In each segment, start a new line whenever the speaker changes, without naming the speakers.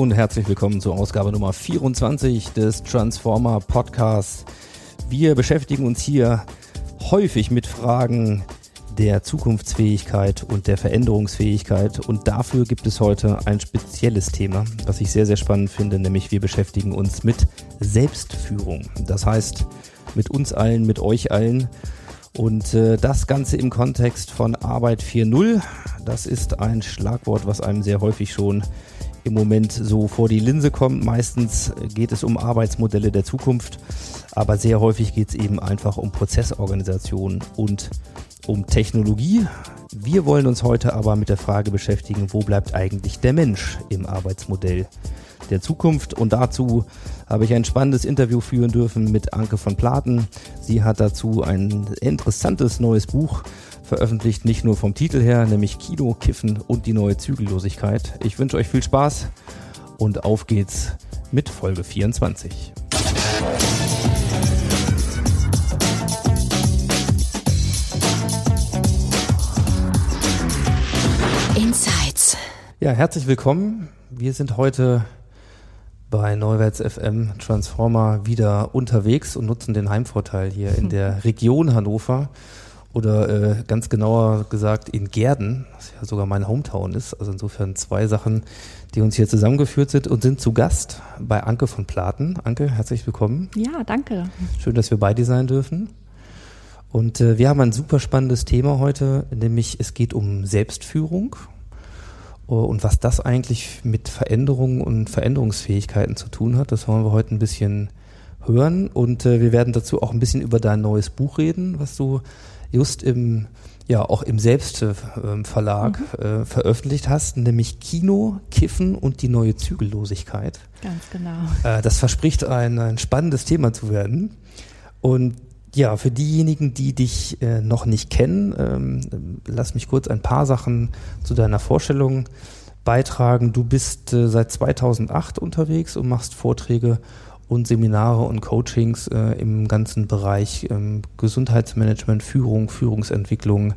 Und herzlich willkommen zur Ausgabe Nummer 24 des Transformer Podcasts. Wir beschäftigen uns hier häufig mit Fragen der Zukunftsfähigkeit und der Veränderungsfähigkeit. Und dafür gibt es heute ein spezielles Thema, was ich sehr, sehr spannend finde, nämlich wir beschäftigen uns mit Selbstführung. Das heißt, mit uns allen, mit euch allen. Und äh, das Ganze im Kontext von Arbeit 4.0. Das ist ein Schlagwort, was einem sehr häufig schon im Moment so vor die Linse kommt. Meistens geht es um Arbeitsmodelle der Zukunft, aber sehr häufig geht es eben einfach um Prozessorganisation und um Technologie. Wir wollen uns heute aber mit der Frage beschäftigen, wo bleibt eigentlich der Mensch im Arbeitsmodell der Zukunft? Und dazu habe ich ein spannendes Interview führen dürfen mit Anke von Platen. Sie hat dazu ein interessantes neues Buch veröffentlicht, nicht nur vom Titel her, nämlich Kino, Kiffen und die neue Zügellosigkeit. Ich wünsche euch viel Spaß und auf geht's mit Folge 24.
Insights.
Ja, herzlich willkommen. Wir sind heute bei Neuwärts FM Transformer wieder unterwegs und nutzen den Heimvorteil hier in der Region Hannover oder äh, ganz genauer gesagt in Gerden, was ja sogar mein Hometown ist. Also insofern zwei Sachen, die uns hier zusammengeführt sind und sind zu Gast bei Anke von Platen. Anke, herzlich willkommen.
Ja, danke.
Schön, dass wir bei dir sein dürfen. Und äh, wir haben ein super spannendes Thema heute, nämlich es geht um Selbstführung äh, und was das eigentlich mit Veränderungen und Veränderungsfähigkeiten zu tun hat. Das wollen wir heute ein bisschen hören und äh, wir werden dazu auch ein bisschen über dein neues Buch reden, was du just im ja auch im Selbstverlag
Mhm.
äh, veröffentlicht hast, nämlich Kino, Kiffen und die neue Zügellosigkeit.
Ganz genau.
Äh, das verspricht ein, ein spannendes Thema zu werden. Und ja, für diejenigen, die dich äh, noch nicht kennen, ähm, lass mich kurz ein paar Sachen zu deiner Vorstellung beitragen. Du bist äh, seit 2008 unterwegs und machst Vorträge und Seminare und Coachings äh, im ganzen Bereich ähm, Gesundheitsmanagement, Führung, Führungsentwicklung.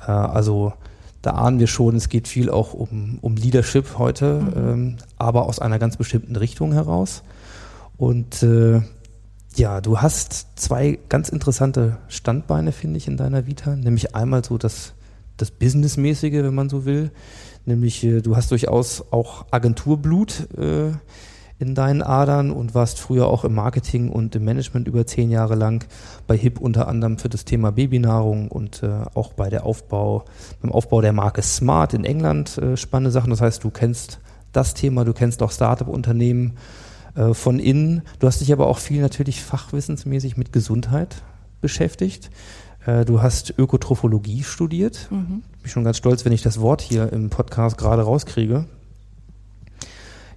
Äh, also da ahnen wir schon, es geht viel auch um, um Leadership heute, ähm, aber aus einer ganz bestimmten Richtung heraus. Und äh, ja, du hast zwei ganz interessante Standbeine, finde ich, in deiner Vita. Nämlich einmal so das, das Businessmäßige, wenn man so will. Nämlich, äh, du hast durchaus auch Agenturblut äh, in deinen Adern und warst früher auch im Marketing und im Management über zehn Jahre lang bei HIP unter anderem für das Thema Babynahrung und äh, auch bei der Aufbau, beim Aufbau der Marke Smart in England äh, spannende Sachen. Das heißt, du kennst das Thema, du kennst auch Startup-Unternehmen äh, von innen. Du hast dich aber auch viel natürlich fachwissensmäßig mit Gesundheit beschäftigt. Äh, du hast Ökotrophologie studiert.
Mhm.
Bin schon ganz stolz, wenn ich das Wort hier im Podcast gerade rauskriege.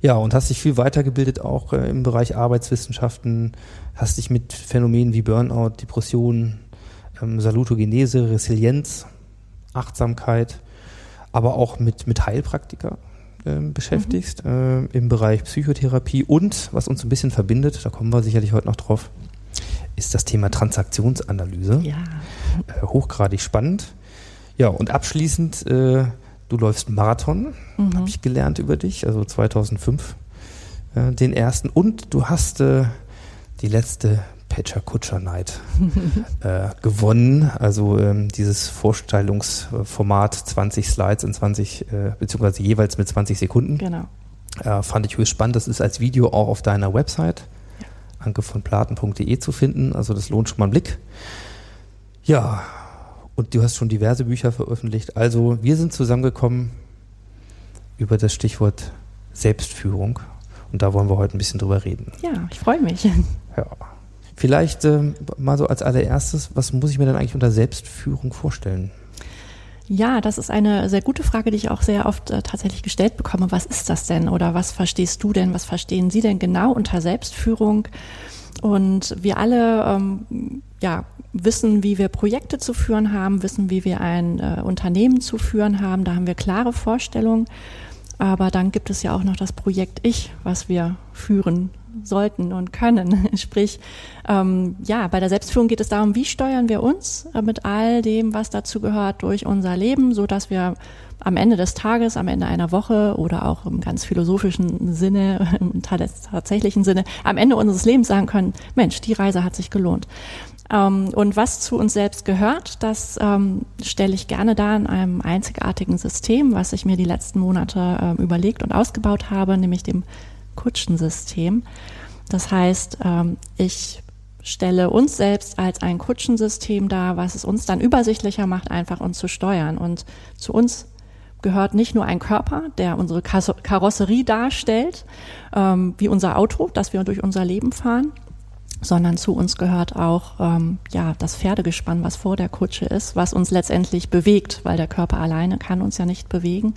Ja, und hast dich viel weitergebildet auch äh, im Bereich Arbeitswissenschaften, hast dich mit Phänomenen wie Burnout, Depression, ähm, Salutogenese, Resilienz, Achtsamkeit, aber auch mit, mit Heilpraktika ähm, beschäftigst äh, im Bereich Psychotherapie und was uns ein bisschen verbindet, da kommen wir sicherlich heute noch drauf, ist das Thema Transaktionsanalyse.
Ja.
Äh, hochgradig spannend. Ja, und abschließend, äh, du läufst Marathon,
Mhm.
habe ich gelernt über dich, also 2005, äh, den ersten. Und du hast äh, die letzte Pecha Kutscher Night äh, gewonnen. Also ähm, dieses Vorstellungsformat 20 Slides in 20, äh, beziehungsweise jeweils mit 20 Sekunden.
Genau.
Äh, fand ich höchst spannend. Das ist als Video auch auf deiner Website ankevonplaten.de zu finden. Also das lohnt schon mal einen Blick. Ja, und du hast schon diverse Bücher veröffentlicht. Also wir sind zusammengekommen über das Stichwort Selbstführung. Und da wollen wir heute ein bisschen drüber reden.
Ja, ich freue mich.
Vielleicht äh, mal so als allererstes, was muss ich mir denn eigentlich unter Selbstführung vorstellen?
Ja, das ist eine sehr gute Frage, die ich auch sehr oft äh, tatsächlich gestellt bekomme. Was ist das denn oder was verstehst du denn? Was verstehen Sie denn genau unter Selbstführung? Und wir alle ähm, ja, wissen, wie wir Projekte zu führen haben, wissen, wie wir ein äh, Unternehmen zu führen haben. Da haben wir klare Vorstellungen. Aber dann gibt es ja auch noch das Projekt Ich, was wir führen sollten und können. Sprich, ähm, ja, bei der Selbstführung geht es darum, wie steuern wir uns äh, mit all dem, was dazu gehört, durch unser Leben, so dass wir am Ende des Tages, am Ende einer Woche oder auch im ganz philosophischen Sinne, im tatsächlichen Sinne, am Ende unseres Lebens sagen können, Mensch, die Reise hat sich gelohnt. Ähm, und was zu uns selbst gehört, das ähm, stelle ich gerne dar in einem einzigartigen System, was ich mir die letzten Monate ähm, überlegt und ausgebaut habe, nämlich dem Kutschensystem. Das heißt, ähm, ich stelle uns selbst als ein Kutschensystem dar, was es uns dann übersichtlicher macht, einfach uns zu steuern. Und zu uns gehört nicht nur ein Körper, der unsere Karosserie darstellt, ähm, wie unser Auto, das wir durch unser Leben fahren, sondern zu uns gehört auch ähm, ja das Pferdegespann, was vor der Kutsche ist, was uns letztendlich bewegt, weil der Körper alleine kann uns ja nicht bewegen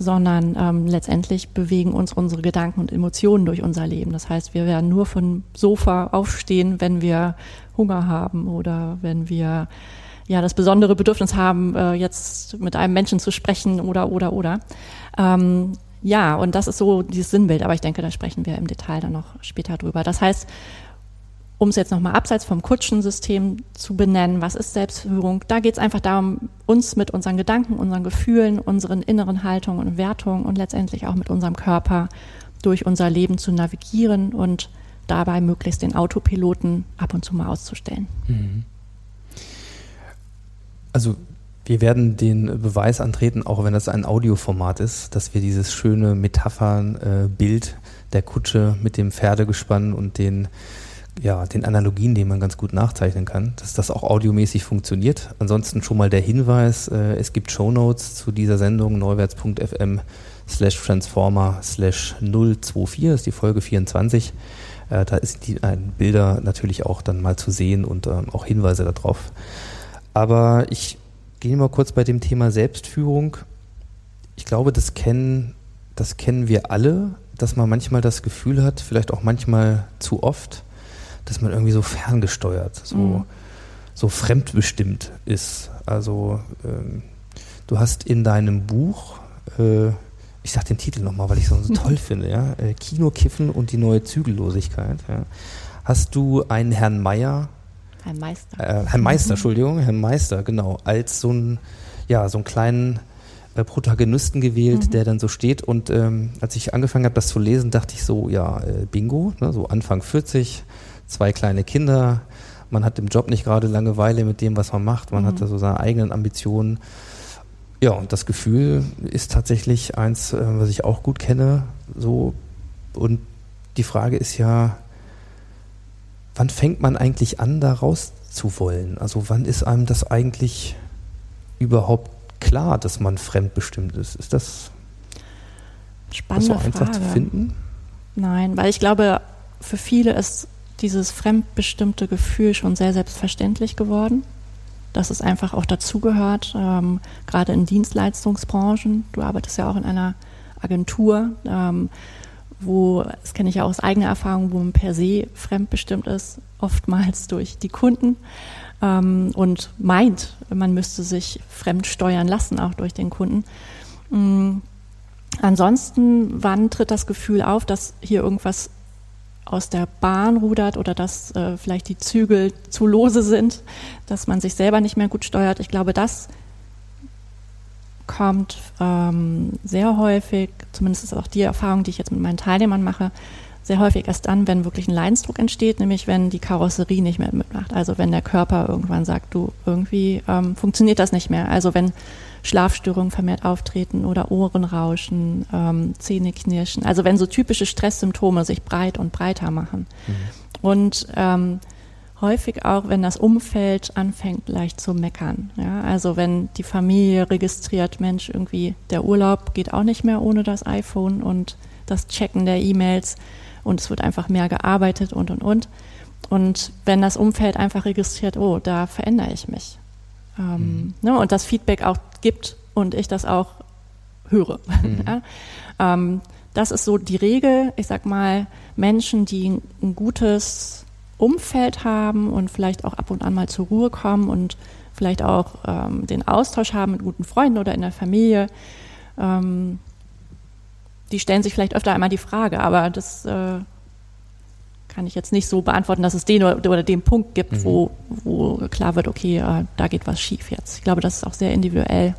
sondern ähm, letztendlich bewegen uns unsere Gedanken und Emotionen durch unser Leben. Das heißt, wir werden nur vom Sofa aufstehen, wenn wir Hunger haben oder wenn wir ja das besondere Bedürfnis haben, äh, jetzt mit einem Menschen zu sprechen oder oder oder. Ähm, ja, und das ist so dieses Sinnbild, aber ich denke, da sprechen wir im Detail dann noch später drüber. Das heißt, um es jetzt nochmal abseits vom Kutschensystem zu benennen, was ist Selbstführung? Da geht es einfach darum, uns mit unseren Gedanken, unseren Gefühlen, unseren inneren Haltungen und Wertungen und letztendlich auch mit unserem Körper durch unser Leben zu navigieren und dabei möglichst den Autopiloten ab und zu mal auszustellen. Mhm.
Also wir werden den Beweis antreten, auch wenn das ein Audioformat ist, dass wir dieses schöne Metaphernbild äh, der Kutsche mit dem Pferdegespann und den ja, den Analogien, die man ganz gut nachzeichnen kann, dass das auch audiomäßig funktioniert. Ansonsten schon mal der Hinweis, äh, es gibt Shownotes zu dieser Sendung, neuwärts.fm slash transformer slash 024, ist die Folge 24. Äh, da ist die äh, Bilder natürlich auch dann mal zu sehen und äh, auch Hinweise darauf. Aber ich gehe mal kurz bei dem Thema Selbstführung. Ich glaube, das kennen, das kennen wir alle, dass man manchmal das Gefühl hat, vielleicht auch manchmal zu oft, dass man irgendwie so ferngesteuert, so, mhm. so fremdbestimmt ist. Also ähm, du hast in deinem Buch, äh, ich sag den Titel nochmal, weil ich es so toll finde, ja, äh, Kino, Kiffen und die neue Zügellosigkeit, ja, hast du einen Herrn Meier,
Herrn Meister,
äh, Herrn Meister, Entschuldigung, Herrn Meister, genau, als so ein, ja, so einen kleinen äh, Protagonisten gewählt, mhm. der dann so steht. Und ähm, als ich angefangen habe, das zu lesen, dachte ich so, ja, äh, Bingo, ne, so Anfang 40, zwei kleine Kinder, man hat im Job nicht gerade Langeweile mit dem, was man macht, man mhm. hat da so seine eigenen Ambitionen. Ja, und das Gefühl ist tatsächlich eins, äh, was ich auch gut kenne. So, und die Frage ist ja, wann fängt man eigentlich an, da raus zu wollen? Also wann ist einem das eigentlich überhaupt klar, dass man fremdbestimmt ist? Ist das,
Spannende
das so einfach
Frage.
zu finden?
Nein, weil ich glaube, für viele ist dieses fremdbestimmte Gefühl schon sehr selbstverständlich geworden, dass es einfach auch dazugehört, ähm, gerade in Dienstleistungsbranchen. Du arbeitest ja auch in einer Agentur, ähm, wo, das kenne ich ja aus eigener Erfahrung, wo man per se fremdbestimmt ist, oftmals durch die Kunden ähm, und meint, man müsste sich fremd steuern lassen, auch durch den Kunden. Mhm. Ansonsten, wann tritt das Gefühl auf, dass hier irgendwas aus der Bahn rudert oder dass äh, vielleicht die Zügel zu lose sind, dass man sich selber nicht mehr gut steuert. Ich glaube, das kommt ähm, sehr häufig, zumindest ist auch die Erfahrung, die ich jetzt mit meinen Teilnehmern mache, sehr häufig erst dann, wenn wirklich ein Leidensdruck entsteht, nämlich wenn die Karosserie nicht mehr mitmacht. Also wenn der Körper irgendwann sagt, du, irgendwie ähm, funktioniert das nicht mehr. Also wenn Schlafstörungen vermehrt auftreten oder Ohrenrauschen, ähm, Zähneknirschen. Also wenn so typische Stresssymptome sich breit und breiter machen. Mhm. Und ähm, häufig auch, wenn das Umfeld anfängt leicht zu meckern. Ja? Also wenn die Familie registriert, Mensch, irgendwie der Urlaub geht auch nicht mehr ohne das iPhone und das Checken der E-Mails und es wird einfach mehr gearbeitet und und und. Und wenn das Umfeld einfach registriert, oh, da verändere ich mich. Ähm, ne, und das Feedback auch gibt und ich das auch höre. ja? ähm, das ist so die Regel. Ich sag mal, Menschen, die ein gutes Umfeld haben und vielleicht auch ab und an mal zur Ruhe kommen und vielleicht auch ähm, den Austausch haben mit guten Freunden oder in der Familie, ähm, die stellen sich vielleicht öfter einmal die Frage, aber das äh, kann ich jetzt nicht so beantworten, dass es den oder, oder den Punkt gibt, mhm. wo, wo klar wird, okay, äh, da geht was schief jetzt. Ich glaube, das ist auch sehr individuell.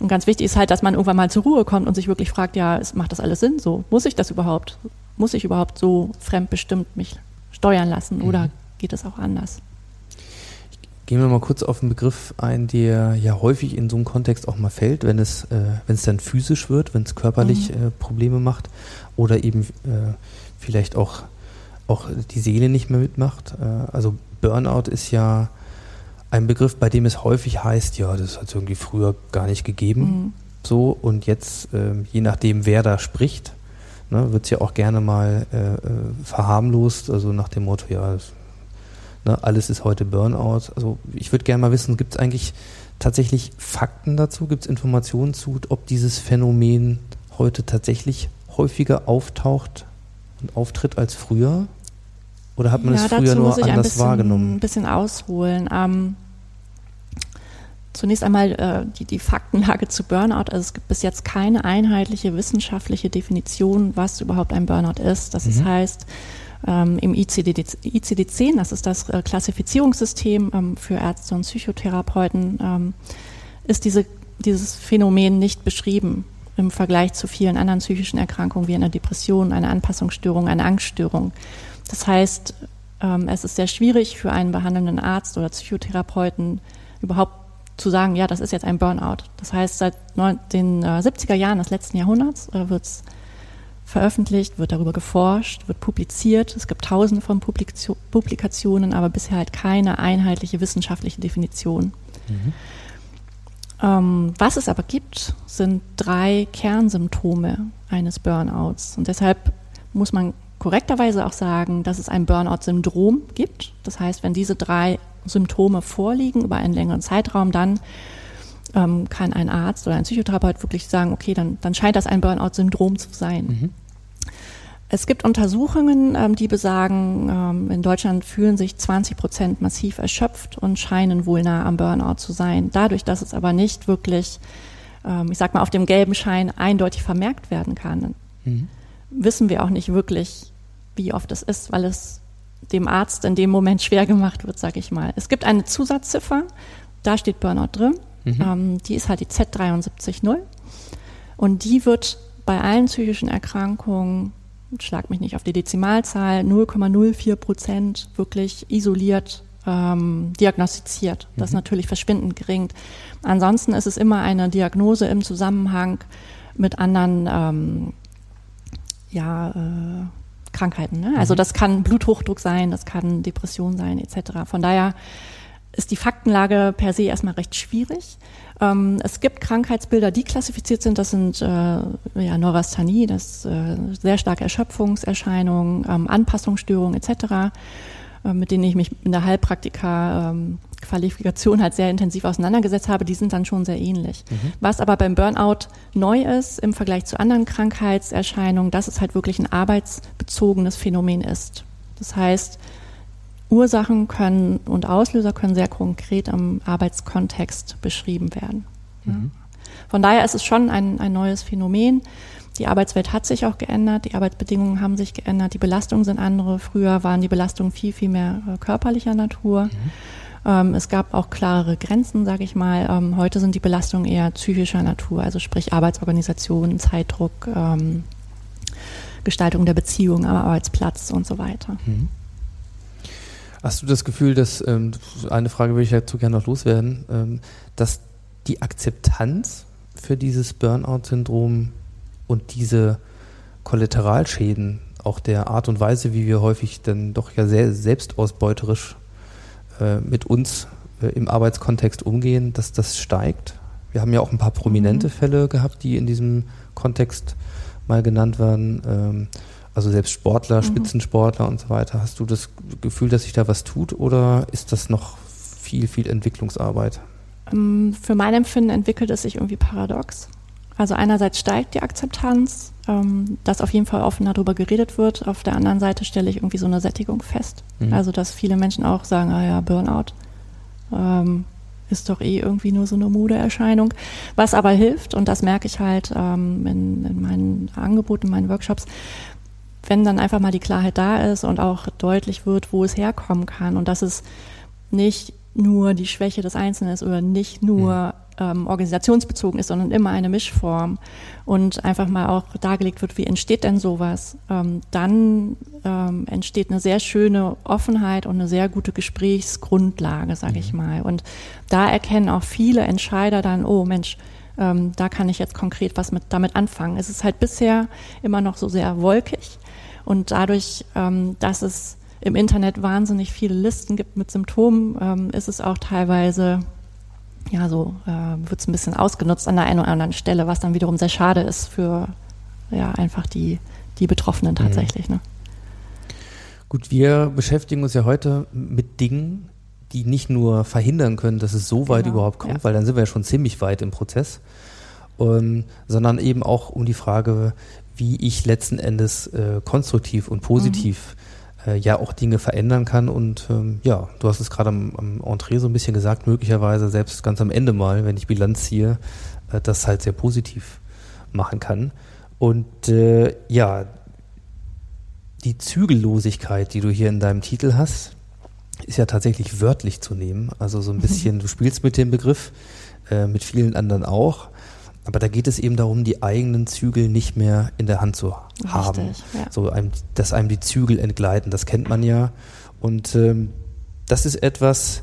Und ganz wichtig ist halt, dass man irgendwann mal zur Ruhe kommt und sich wirklich fragt, ja, macht das alles Sinn so? Muss ich das überhaupt? Muss ich überhaupt so fremdbestimmt mich steuern lassen mhm. oder geht es auch anders?
Gehen wir mal kurz auf einen Begriff ein, der ja häufig in so einem Kontext auch mal fällt, wenn es, äh, wenn es dann physisch wird, wenn es körperlich mhm. äh, Probleme macht oder eben äh, vielleicht auch, auch die Seele nicht mehr mitmacht. Äh, also Burnout ist ja ein Begriff, bei dem es häufig heißt, ja, das hat es irgendwie früher gar nicht gegeben. Mhm. So, und jetzt, ähm, je nachdem, wer da spricht, ne, wird es ja auch gerne mal äh, äh, verharmlost, also nach dem Motto, ja, das, ne, alles ist heute Burnout. Also ich würde gerne mal wissen, gibt es eigentlich tatsächlich Fakten dazu, gibt es Informationen zu, ob dieses Phänomen heute tatsächlich häufiger auftaucht und auftritt als früher? Oder hat man ja, es früher nur anders
bisschen,
wahrgenommen?
ein bisschen ausholen. Ähm, Zunächst einmal äh, die, die Faktenlage zu Burnout. Also es gibt bis jetzt keine einheitliche wissenschaftliche Definition, was überhaupt ein Burnout ist. Das mhm. heißt, ähm, im ICD-10, das ist das äh, Klassifizierungssystem ähm, für Ärzte und Psychotherapeuten, ähm, ist diese, dieses Phänomen nicht beschrieben im Vergleich zu vielen anderen psychischen Erkrankungen wie einer Depression, einer Anpassungsstörung, einer Angststörung. Das heißt, ähm, es ist sehr schwierig für einen behandelnden Arzt oder Psychotherapeuten überhaupt zu sagen, ja, das ist jetzt ein Burnout. Das heißt, seit den 70er äh, Jahren des letzten Jahrhunderts äh, wird es veröffentlicht, wird darüber geforscht, wird publiziert. Es gibt tausende von Publikationen, aber bisher halt keine einheitliche wissenschaftliche Definition. Mhm. Ähm, was es aber gibt, sind drei Kernsymptome eines Burnouts. Und deshalb muss man korrekterweise auch sagen, dass es ein Burnout-Syndrom gibt. Das heißt, wenn diese drei Symptome vorliegen über einen längeren Zeitraum, dann ähm, kann ein Arzt oder ein Psychotherapeut wirklich sagen, okay, dann, dann scheint das ein Burnout-Syndrom zu sein. Mhm. Es gibt Untersuchungen, ähm, die besagen, ähm, in Deutschland fühlen sich 20 Prozent massiv erschöpft und scheinen wohl nah am Burnout zu sein. Dadurch, dass es aber nicht wirklich, ähm, ich sag mal, auf dem gelben Schein eindeutig vermerkt werden kann, mhm. Wissen wir auch nicht wirklich, wie oft es ist, weil es dem Arzt in dem Moment schwer gemacht wird, sage ich mal. Es gibt eine Zusatzziffer, da steht Burnout drin. Mhm. Ähm, die ist halt die Z730. Und die wird bei allen psychischen Erkrankungen, schlag mich nicht auf die Dezimalzahl, 0,04 Prozent wirklich isoliert ähm, diagnostiziert. Das ist mhm. natürlich verschwindend gering. Ansonsten ist es immer eine Diagnose im Zusammenhang mit anderen ähm, ja, äh, Krankheiten. Ne? Also mhm. das kann Bluthochdruck sein, das kann Depression sein, etc. Von daher ist die Faktenlage per se erstmal recht schwierig. Ähm, es gibt Krankheitsbilder, die klassifiziert sind. Das sind äh, ja, Neurasthenie, das äh, sehr starke Erschöpfungserscheinungen, ähm, Anpassungsstörungen etc., äh, mit denen ich mich in der Heilpraktika ähm, Qualifikation halt sehr intensiv auseinandergesetzt habe, die sind dann schon sehr ähnlich. Mhm. Was aber beim Burnout neu ist im Vergleich zu anderen Krankheitserscheinungen, dass es halt wirklich ein arbeitsbezogenes Phänomen ist. Das heißt, Ursachen können und Auslöser können sehr konkret am Arbeitskontext beschrieben werden. Mhm. Von daher ist es schon ein, ein neues Phänomen. Die Arbeitswelt hat sich auch geändert, die Arbeitsbedingungen haben sich geändert, die Belastungen sind andere. Früher waren die Belastungen viel, viel mehr äh, körperlicher Natur. Mhm. Ähm, es gab auch klarere Grenzen, sage ich mal. Ähm, heute sind die Belastungen eher psychischer Natur, also sprich Arbeitsorganisation, Zeitdruck, ähm, Gestaltung der Beziehung am Arbeitsplatz und so weiter. Mhm.
Hast du das Gefühl, dass, ähm, eine Frage würde ich dazu gerne noch loswerden, ähm, dass die Akzeptanz für dieses Burnout-Syndrom und diese Kollateralschäden, auch der Art und Weise, wie wir häufig dann doch ja sehr selbstausbeuterisch äh, mit uns äh, im Arbeitskontext umgehen, dass das steigt. Wir haben ja auch ein paar prominente mhm. Fälle gehabt, die in diesem Kontext mal genannt werden. Ähm, Also selbst Sportler, Spitzensportler und so weiter. Hast du das Gefühl, dass sich da was tut oder ist das noch viel, viel Entwicklungsarbeit?
Ähm, Für mein Empfinden entwickelt es sich irgendwie paradox. Also einerseits steigt die Akzeptanz, ähm, dass auf jeden Fall offener darüber geredet wird. Auf der anderen Seite stelle ich irgendwie so eine Sättigung fest.
Mhm.
Also dass viele Menschen auch sagen, ah ja, Burnout ähm, ist doch eh irgendwie nur so eine Modeerscheinung. Was aber hilft, und das merke ich halt ähm, in, in meinen Angeboten, in meinen Workshops, wenn dann einfach mal die Klarheit da ist und auch deutlich wird, wo es herkommen kann und dass es nicht nur die Schwäche des Einzelnen ist oder nicht nur ähm, organisationsbezogen ist, sondern immer eine Mischform und einfach mal auch dargelegt wird, wie entsteht denn sowas, ähm, dann ähm, entsteht eine sehr schöne Offenheit und eine sehr gute Gesprächsgrundlage, sage ich mal. Und da erkennen auch viele Entscheider dann, oh Mensch, ähm, da kann ich jetzt konkret was mit damit anfangen. Es ist halt bisher immer noch so sehr wolkig und dadurch, ähm, dass es im Internet wahnsinnig viele Listen gibt mit Symptomen, ähm, ist es auch teilweise, ja, so äh, wird es ein bisschen ausgenutzt an der einen oder anderen Stelle, was dann wiederum sehr schade ist für ja einfach die, die Betroffenen tatsächlich. Ne?
Gut, wir beschäftigen uns ja heute mit Dingen, die nicht nur verhindern können, dass es so weit
Genau,
überhaupt kommt,
ja.
weil dann sind wir ja schon ziemlich weit im Prozess, ähm, sondern eben auch um die Frage, wie ich letzten Endes äh, konstruktiv und positiv äh, ja auch Dinge verändern kann. Und ähm, ja, du hast es gerade am, am Entree so ein bisschen gesagt, möglicherweise selbst ganz am Ende mal, wenn ich Bilanz ziehe, äh, das halt sehr positiv machen kann. Und äh, ja, die Zügellosigkeit, die du hier in deinem Titel hast, ist ja tatsächlich wörtlich zu nehmen. Also so ein bisschen, du spielst mit dem Begriff, äh, mit vielen anderen auch. Aber da geht es eben darum, die eigenen Zügel nicht mehr in der Hand zu haben.
Richtig, ja.
So einem, dass einem die Zügel entgleiten, das kennt man ja. Und ähm, das ist etwas,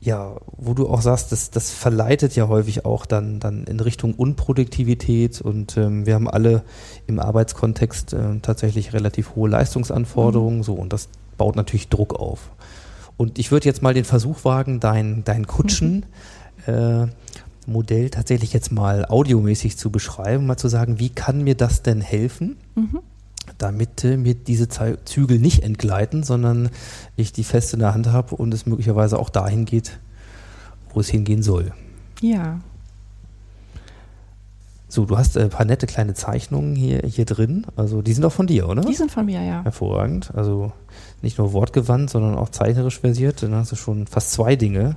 ja, wo du auch sagst, das, das verleitet ja häufig auch dann, dann in Richtung Unproduktivität und ähm, wir haben alle im Arbeitskontext äh, tatsächlich relativ hohe Leistungsanforderungen, so und das baut natürlich Druck auf. Und ich würde jetzt mal den Versuch wagen, dein, dein Kutschen äh, Modell tatsächlich jetzt mal audiomäßig zu beschreiben, mal zu sagen, wie kann mir das denn helfen? damit äh, mir diese Zügel nicht entgleiten, sondern ich die fest in der Hand habe und es möglicherweise auch dahin geht, wo es hingehen soll.
Ja,
So, du hast äh, ein paar nette kleine Zeichnungen hier, hier drin. Also die sind auch von dir, oder?
die sind von mir, ja.
Hervorragend. Also nicht nur wortgewandt, sondern auch zeichnerisch versiert. Dann hast du schon fast zwei Dinge,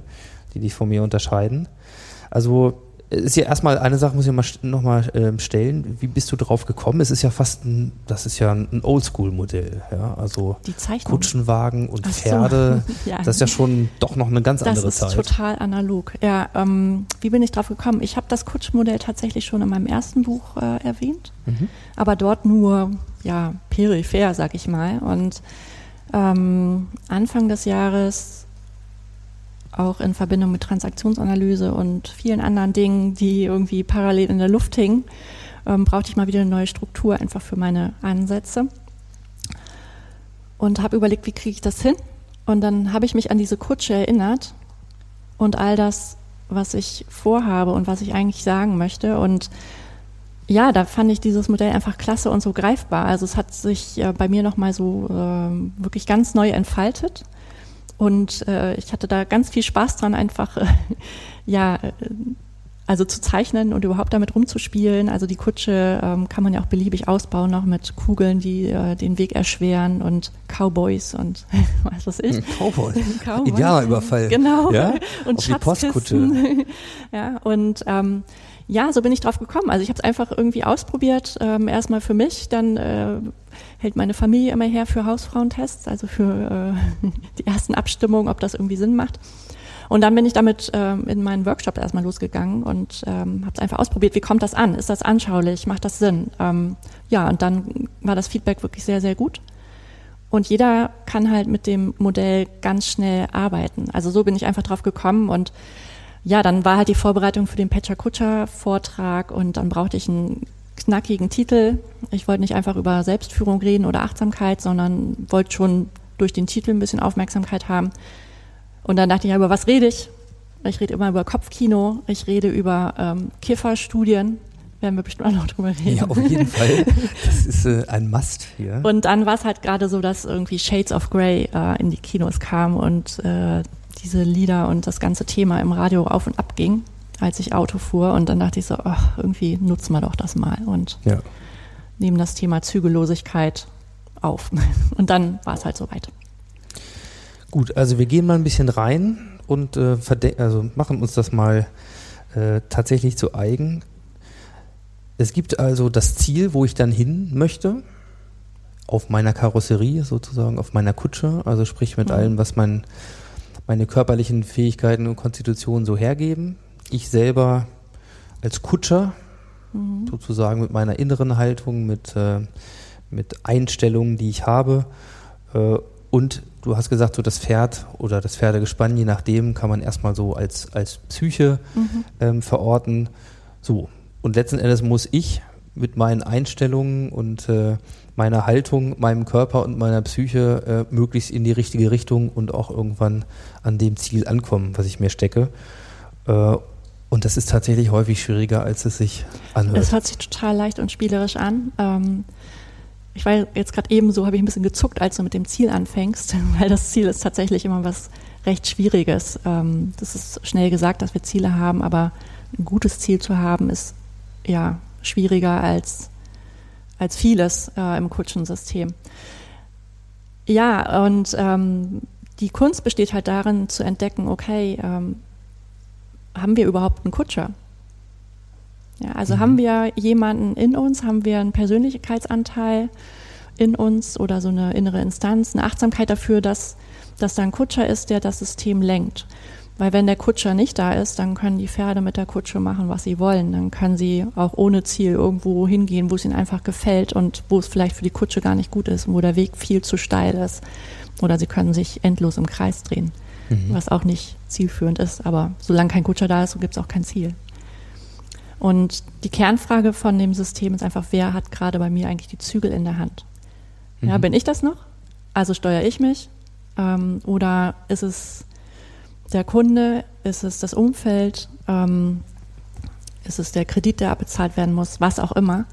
die dich von mir unterscheiden. Also ist ja erstmal eine Sache, muss ich mal nochmal ähm, stellen. Wie bist du drauf gekommen? Es ist ja fast ein, das ist ja ein Oldschool-Modell. Ja? Also. Kutschenwagen und
so.
Pferde.
Ja.
Das ist ja schon doch noch eine ganz
Das
andere
ist
Zeit.
total analog. Ja, ähm, wie bin ich drauf gekommen? Ich habe das Kutschmodell tatsächlich schon in meinem ersten Buch äh, erwähnt,
Mhm.
aber dort nur ja peripher, sag ich mal. Und ähm, Anfang des Jahres auch in Verbindung mit Transaktionsanalyse und vielen anderen Dingen, die irgendwie parallel in der Luft hingen, ähm, brauchte ich mal wieder eine neue Struktur einfach für meine Ansätze und habe überlegt, wie kriege ich das hin? Und dann habe ich mich an diese Kutsche erinnert und all das, was ich vorhabe und was ich eigentlich sagen möchte. Und ja, da fand ich dieses Modell einfach klasse und so greifbar. Also es hat sich äh, bei mir nochmal so ähm, wirklich ganz neu entfaltet. Und äh, ich hatte da ganz viel Spaß dran, einfach äh, ja, äh, also zu zeichnen und überhaupt damit rumzuspielen. Also die Kutsche ähm, kann man ja auch beliebig ausbauen, noch mit Kugeln, die äh, den Weg erschweren und Cowboys und was weiß ich.
Cowboy.
Cowboys.
Indianerüberfall.
Genau.
Ja?
Und
Auf die Postkutsche.
Schatzkisten. ja, und ähm, ja, so bin ich drauf gekommen. Also ich habe es einfach irgendwie ausprobiert. Ähm, erstmal für mich, dann äh, hält meine Familie immer her für Hausfrauentests, also für äh, die ersten Abstimmungen, ob das irgendwie Sinn macht. Und dann bin ich damit ähm, in meinen Workshop erstmal losgegangen und ähm, habe es einfach ausprobiert. Wie kommt das an? Ist das anschaulich? Macht das Sinn? Ähm, ja, und dann war das Feedback wirklich sehr, sehr gut. Und jeder kann halt mit dem Modell ganz schnell arbeiten. Also so bin ich einfach drauf gekommen und ja, dann war halt die Vorbereitung für den Pecha Kutscher Vortrag und dann brauchte ich einen knackigen Titel. Ich wollte nicht einfach über Selbstführung reden oder Achtsamkeit, sondern wollte schon durch den Titel ein bisschen Aufmerksamkeit haben. Und dann dachte ich, ja, über was rede ich? Ich rede immer über Kopfkino, ich rede über ähm, Kifferstudien, werden wir bestimmt auch noch drüber reden.
Ja, auf jeden Fall. Das ist äh, ein Must hier.
Und dann war es halt gerade so, dass irgendwie Shades of Grey äh, in die Kinos kam und äh, diese Lieder und das ganze Thema im Radio auf und ab ging, als ich Auto fuhr. Und dann dachte ich so, ach, irgendwie nutzen wir doch das mal und
ja.
nehmen das Thema Zügellosigkeit auf. Und dann war es halt soweit.
Gut, also wir gehen mal ein bisschen rein und äh, also machen uns das mal äh, tatsächlich zu eigen. Es gibt also das Ziel, wo ich dann hin möchte, auf meiner Karosserie sozusagen, auf meiner Kutsche, also sprich mit
Mhm.
allem, was mein, meine körperlichen Fähigkeiten und Konstitution so hergeben. Ich selber als Kutscher,
Mhm.
sozusagen mit meiner inneren Haltung, mit, äh, mit Einstellungen, die ich habe. Äh, und du hast gesagt, so das Pferd oder das Pferdegespann, je nachdem, kann man erstmal so als, als Psyche
Mhm.
ähm, verorten. So. Und letzten Endes muss ich mit meinen Einstellungen und äh, meiner Haltung, meinem Körper und meiner Psyche äh, möglichst in die richtige Richtung und auch irgendwann an dem Ziel ankommen, was ich mir stecke. Äh, und das ist tatsächlich häufig schwieriger, als es sich anhört.
Es hört sich total leicht und spielerisch an. Ähm, ich war jetzt gerade eben so, habe ich ein bisschen gezuckt, als du mit dem Ziel anfängst, weil das Ziel ist tatsächlich immer was recht Schwieriges. Ähm, das ist schnell gesagt, dass wir Ziele haben, aber ein gutes Ziel zu haben ist ja schwieriger als, als vieles äh, im Kutschensystem. Ja, und ähm, die Kunst besteht halt darin zu entdecken, okay, ähm, haben wir überhaupt einen Kutscher? Ja, also
Mhm.
haben wir jemanden in uns, haben wir einen Persönlichkeitsanteil in uns oder so eine innere Instanz, eine Achtsamkeit dafür, dass, dass da ein Kutscher ist, der das System lenkt. Weil wenn der Kutscher nicht da ist, dann können die Pferde mit der Kutsche machen, was sie wollen. Dann können sie auch ohne Ziel irgendwo hingehen, wo es ihnen einfach gefällt und wo es vielleicht für die Kutsche gar nicht gut ist, wo der Weg viel zu steil ist. Oder sie können sich endlos im Kreis drehen,
Mhm.
was auch nicht zielführend ist. Aber solange kein Kutscher da ist, so gibt es auch kein Ziel. Und die Kernfrage von dem System ist einfach, wer hat gerade bei mir eigentlich die Zügel in der Hand? Ja,
Mhm.
bin ich das noch? Also steuere ich mich? Ähm, oder ist es der Kunde? Ist es das Umfeld? Ähm, ist es der Kredit, der abbezahlt werden muss? Was auch immer.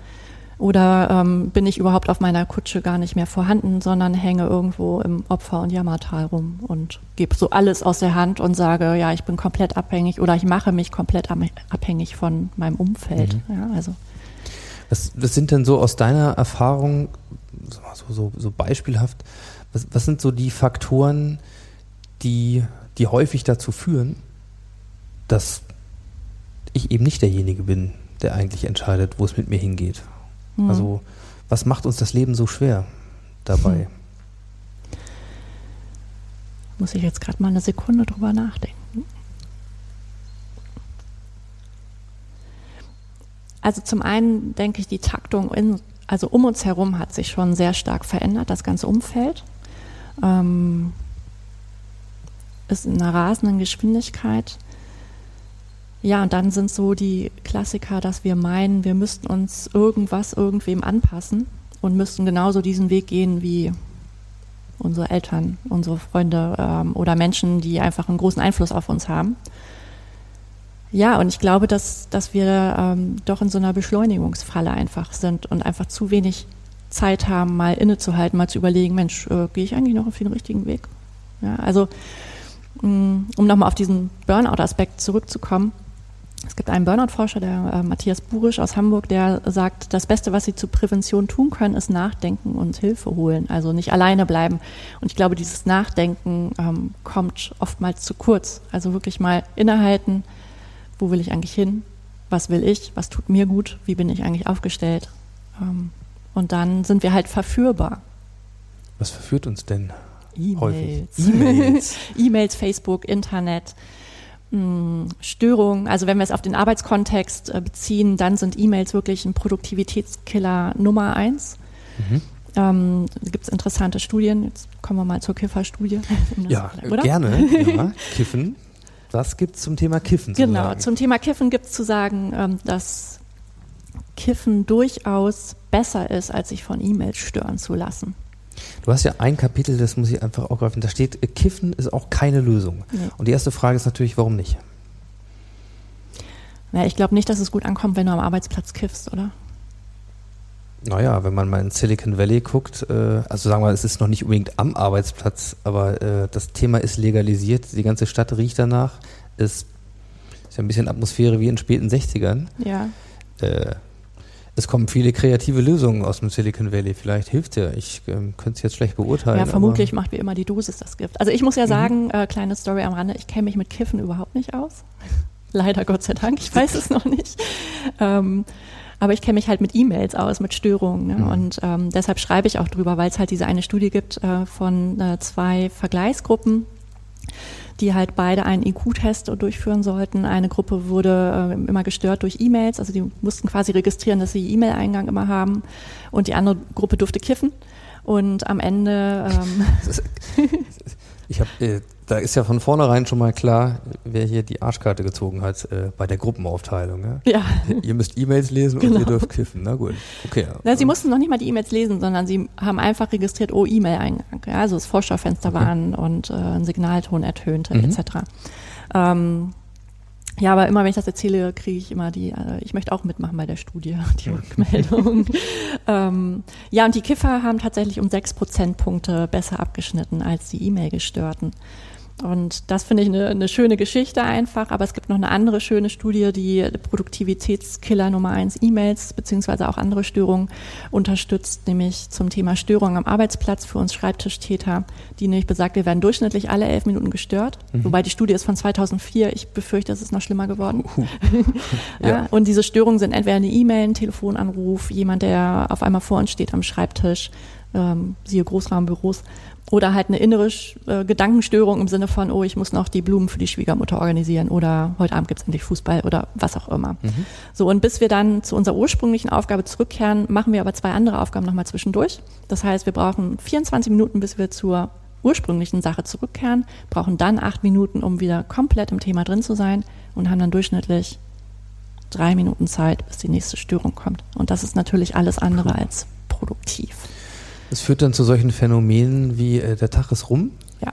Oder ähm, bin ich überhaupt auf meiner Kutsche gar nicht mehr vorhanden, sondern hänge irgendwo im Opfer- und Jammertal rum und gebe so alles aus der Hand und sage, ja, ich bin komplett abhängig oder ich mache mich komplett abhängig von meinem Umfeld.
Mhm.
Ja, also
Was, was sind denn so aus deiner Erfahrung, so, so, so beispielhaft, was, was sind so die Faktoren, die, die häufig dazu führen, dass ich eben nicht derjenige bin, der eigentlich entscheidet, wo es mit mir hingeht?
Hm.
Also, was macht uns das Leben so schwer dabei?
Hm. muss ich jetzt gerade mal eine Sekunde drüber nachdenken. Also zum einen denke ich, die Taktung in, also um uns herum hat sich schon sehr stark verändert, das ganze Umfeld. Ähm, ist in einer rasenden Geschwindigkeit. Ja, und dann sind so die Klassiker, dass wir meinen, wir müssten uns irgendwas irgendwem anpassen und müssten genauso diesen Weg gehen wie unsere Eltern, unsere Freunde ähm, oder Menschen, die einfach einen großen Einfluss auf uns haben. Ja, und ich glaube, dass, dass wir ähm, doch in so einer Beschleunigungsfalle einfach sind und einfach zu wenig Zeit haben, mal innezuhalten, mal zu überlegen, Mensch, äh, gehe ich eigentlich noch auf den richtigen Weg? Ja, also mh, um nochmal auf diesen Burnout-Aspekt zurückzukommen. Es gibt einen Burnout-Forscher, der äh, Matthias Burisch aus Hamburg, der sagt, das Beste, was sie zur Prävention tun können, ist nachdenken und Hilfe holen, also nicht alleine bleiben. Und ich glaube, dieses Nachdenken ähm, kommt oftmals zu kurz. Also wirklich mal innehalten, wo will ich eigentlich hin? Was will ich? Was tut mir gut? Wie bin ich eigentlich aufgestellt? Ähm, und dann sind wir halt verführbar.
Was verführt uns denn?
E-Mails.
E-Mails.
E-Mails, Facebook, Internet, Störungen. Also wenn wir es auf den Arbeitskontext äh, beziehen, dann sind E-Mails wirklich ein Produktivitätskiller Nummer eins.
Mhm.
Ähm, da gibt es interessante Studien. Jetzt kommen wir mal zur Kiffer-Studie.
Ja,
oder?
gerne. Ja, Kiffen. Was gibt's zum Thema Kiffen zu
Genau,
sagen?
zum Thema Kiffen gibt es zu sagen, ähm, dass Kiffen durchaus besser ist, als sich von E-Mails stören zu lassen.
Du hast ja ein Kapitel, das muss ich einfach aufgreifen. Da steht, Kiffen ist auch keine Lösung.
Nee.
Und die erste Frage ist natürlich, warum nicht?
Ja, ich glaube nicht, dass es gut ankommt, wenn du am Arbeitsplatz kiffst, oder?
Naja, wenn man mal in Silicon Valley guckt, äh, also sagen wir, es ist noch nicht unbedingt am Arbeitsplatz, aber äh, das Thema ist legalisiert, die ganze Stadt riecht danach, es ist ja ein bisschen Atmosphäre wie in den späten 60ern.
Ja.
Äh, es kommen viele kreative Lösungen aus dem Silicon Valley. Vielleicht hilft ja. Ich ähm, könnte es jetzt schlecht beurteilen.
Ja, vermutlich macht wie immer die Dosis das Gift. Also ich muss ja sagen, äh, kleine Story am Rande, ich kenne mich mit Kiffen überhaupt nicht aus. Leider Gott sei Dank, ich weiß es noch nicht. Ähm, aber ich kenne mich halt mit E-Mails aus, mit Störungen. Ne?
Mhm.
Und ähm, deshalb schreibe ich auch drüber, weil es halt diese eine Studie gibt äh, von äh, zwei Vergleichsgruppen, die halt beide einen IQ-Test durchführen sollten. Eine Gruppe wurde äh, immer gestört durch E-Mails, also die mussten quasi registrieren, dass sie E-Mail-Eingang immer haben. Und die andere Gruppe durfte kiffen. Und am Ende ähm,
Ich habe, äh, da ist ja von vornherein schon mal klar, wer hier die Arschkarte gezogen hat äh, bei der Gruppenaufteilung. Ja?
ja.
Ihr müsst E-Mails lesen und
Genau.
ihr dürft kiffen. Na gut, okay.
Na, sie mussten noch nicht mal die E-Mails lesen, sondern sie haben einfach registriert, oh, E-Mail-Eingang. Ja, also das Vorschaufenster war an und äh, ein Signalton ertönte,
Mhm.
etc. Ähm, ja, aber immer wenn ich das erzähle, kriege ich immer die, äh, ich möchte auch mitmachen bei der Studie, die Rückmeldung. ähm, ja, und die Kiffer haben tatsächlich um sechs Prozentpunkte besser abgeschnitten als die E-Mail-Gestörten. Und das finde ich eine, eine schöne Geschichte einfach, aber es gibt noch eine andere schöne Studie, die Produktivitätskiller Nummer eins E-Mails beziehungsweise auch andere Störungen unterstützt, nämlich zum Thema Störungen am Arbeitsplatz für uns Schreibtischtäter, die nämlich besagt, wir werden durchschnittlich alle elf Minuten gestört, wobei die Studie ist von 2004, ich befürchte, es ist noch schlimmer geworden. ja.
Ja.
Und diese Störungen sind entweder eine E-Mail, ein Telefonanruf, jemand, der auf einmal vor uns steht am Schreibtisch, ähm, siehe Großrahmenbüros, oder halt eine innere äh, Gedankenstörung im Sinne von, oh, ich muss noch die Blumen für die Schwiegermutter organisieren oder heute Abend gibt's endlich Fußball oder was auch immer. So, und bis wir dann zu unserer ursprünglichen Aufgabe zurückkehren, machen wir aber zwei andere Aufgaben nochmal zwischendurch. Das heißt, wir brauchen 24 Minuten, bis wir zur ursprünglichen Sache zurückkehren, brauchen dann acht Minuten, um wieder komplett im Thema drin zu sein und haben dann durchschnittlich drei Minuten Zeit, bis die nächste Störung kommt. Und das ist natürlich alles andere als produktiv.
Es führt dann zu solchen Phänomenen wie äh, der Tag ist rum.
Ja.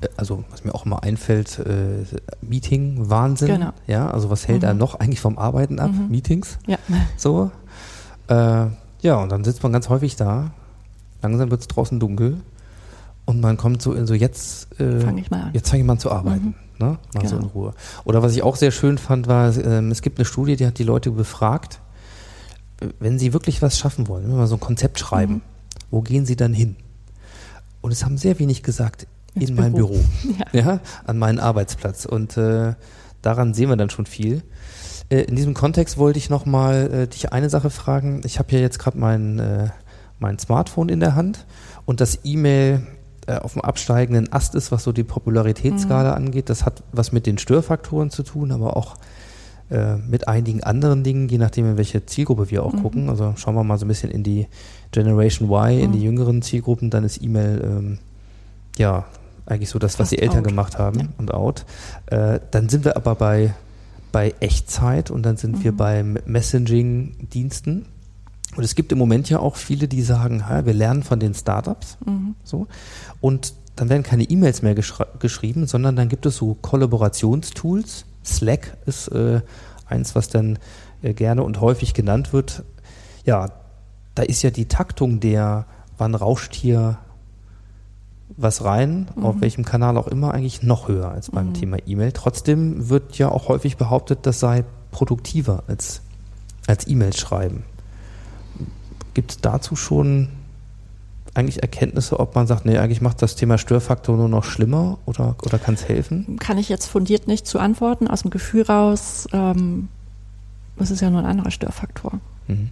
Äh, Also, was mir auch immer einfällt, äh, Meeting, Wahnsinn.
Genau.
Ja, also was hält
Mhm.
einen noch eigentlich vom Arbeiten ab?
Mhm.
Meetings.
Ja.
So. Äh, ja, und dann sitzt man ganz häufig da. Langsam wird es draußen dunkel. Und man kommt so in so jetzt, äh,
Fang ich mal an.
jetzt fange ich mal an zu arbeiten. Ne? Mal so in
Genau.
Ruhe. Oder was ich auch sehr schön fand, war, ähm, es gibt eine Studie, die hat die Leute befragt, äh, wenn sie wirklich was schaffen wollen, wenn wir mal so ein Konzept schreiben,
Mhm.
Wo gehen sie dann hin? Und es haben sehr wenig gesagt,
Ins
in mein
Büro.
Büro,
Ja.
ja, an meinen Arbeitsplatz. Und äh, daran sehen wir dann schon viel. Äh, in diesem Kontext wollte ich nochmal äh, dich eine Sache fragen. Ich habe ja jetzt gerade mein, äh, mein Smartphone in der Hand und das E-Mail äh, auf dem absteigenden Ast ist, was so die Popularitätsskala angeht. Das hat was mit den Störfaktoren zu tun, aber auch äh, mit einigen anderen Dingen, je nachdem, in welche Zielgruppe wir auch gucken. Also schauen wir mal so ein bisschen in die Generation Y, in die jüngeren Zielgruppen, dann ist E-Mail
Mhm.
ähm, ja eigentlich so das, was
Fast
die Eltern
out.
gemacht haben
Ja.
und out. Äh, dann sind wir aber bei, bei Echtzeit und dann sind wir
Mhm.
beim Messaging-Diensten. Und es gibt im Moment ja auch viele, die sagen, wir lernen von den Startups.
Mhm.
So. Und dann werden keine E-Mails mehr geschra- geschrieben, sondern dann gibt es so Kollaborationstools. Slack ist äh, eins, was dann äh, gerne und häufig genannt wird. Ja, da ist ja die Taktung der, wann rauscht hier was rein, auf welchem Kanal auch immer, eigentlich noch höher als beim Thema E-Mail. Trotzdem wird ja auch häufig behauptet, das sei produktiver als, als E-Mails schreiben. Gibt es dazu schon eigentlich Erkenntnisse, ob man sagt, nee, eigentlich macht das Thema Störfaktor nur noch schlimmer oder, oder kann es helfen?
Kann ich jetzt fundiert nicht zu antworten. Aus dem Gefühl raus, ähm, es ist ja nur ein anderer Störfaktor.
Mhm.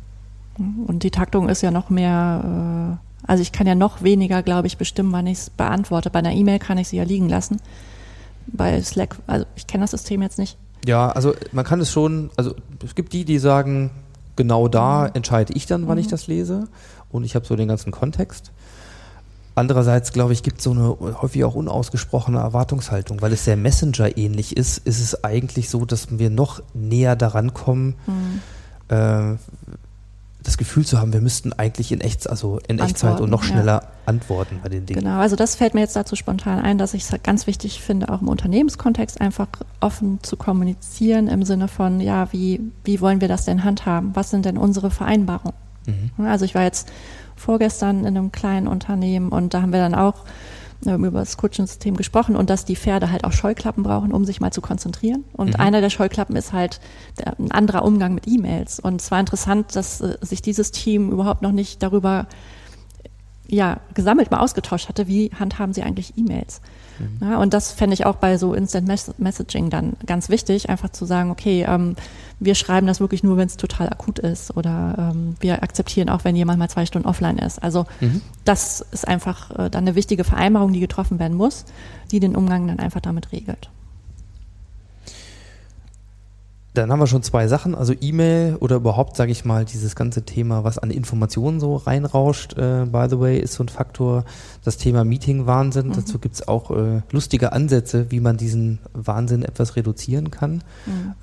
Und die Taktung ist ja noch mehr, äh, also ich kann ja noch weniger, glaube ich, bestimmen, wann ich es beantworte. Bei einer E-Mail kann ich sie ja liegen lassen. Bei Slack, also ich kenne das System jetzt nicht.
Ja, also man kann es schon, also es gibt die, die sagen, genau da entscheide ich dann, wann ich das lese und ich habe so den ganzen Kontext. Andererseits, glaube ich, gibt es so eine häufig auch unausgesprochene Erwartungshaltung, weil es sehr Messenger ähnlich ist, ist es eigentlich so, dass wir noch näher daran kommen, äh, das Gefühl zu haben, wir müssten eigentlich in, Echt, also in Echtzeit und noch schneller antworten bei den Dingen.
Genau, also das fällt mir jetzt dazu spontan ein, dass ich es ganz wichtig finde, auch im Unternehmenskontext einfach offen zu kommunizieren im Sinne von, ja, wie, wie wollen wir das denn handhaben? Was sind denn unsere Vereinbarungen?
Mhm.
Also ich war jetzt vorgestern in einem kleinen Unternehmen und da haben wir dann auch ähm, über das Coaching-System gesprochen und dass die Pferde halt auch Scheuklappen brauchen, um sich mal zu konzentrieren. Und
Mhm.
einer der Scheuklappen ist halt der, ein anderer Umgang mit E-Mails. Und es war interessant, dass äh, sich dieses Team überhaupt noch nicht darüber ja, gesammelt mal ausgetauscht hatte, wie handhaben sie eigentlich E-Mails. Ja, und das fände ich auch bei so Instant Mess Messaging dann ganz wichtig, einfach zu sagen, okay, ähm, wir schreiben das wirklich nur, wenn es total akut ist oder ähm, wir akzeptieren auch, wenn jemand mal zwei Stunden offline ist. Also
Mhm.
das ist einfach äh, dann eine wichtige Vereinbarung, die getroffen werden muss, die den Umgang dann einfach damit regelt.
Dann haben wir schon zwei Sachen, also E-Mail oder überhaupt, sage ich mal, dieses ganze Thema, was an Informationen so reinrauscht, äh, by the way, ist so ein Faktor. Das Thema Meeting-Wahnsinn, dazu gibt es auch äh, lustige Ansätze, wie man diesen Wahnsinn etwas reduzieren kann.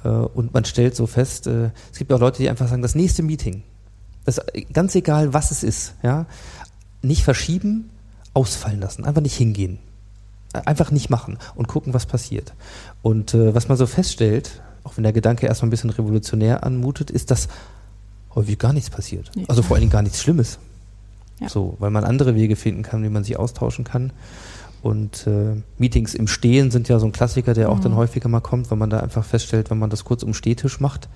Äh, und man stellt so fest, äh, es gibt auch Leute, die einfach sagen, das nächste Meeting, das, ganz egal, was es ist, ja, nicht verschieben, ausfallen lassen, einfach nicht hingehen. Einfach nicht machen und gucken, was passiert. Und äh, was man so feststellt, auch wenn der Gedanke erstmal ein bisschen revolutionär anmutet, ist, dass häufig gar nichts passiert.
Nee.
Also vor allen Dingen gar nichts Schlimmes.
Ja.
So, weil man andere Wege finden kann, wie man sich austauschen kann. Und äh, Meetings im Stehen sind ja so ein Klassiker, der auch dann häufiger mal kommt, weil man da einfach feststellt, wenn man das kurz um Stehtisch macht,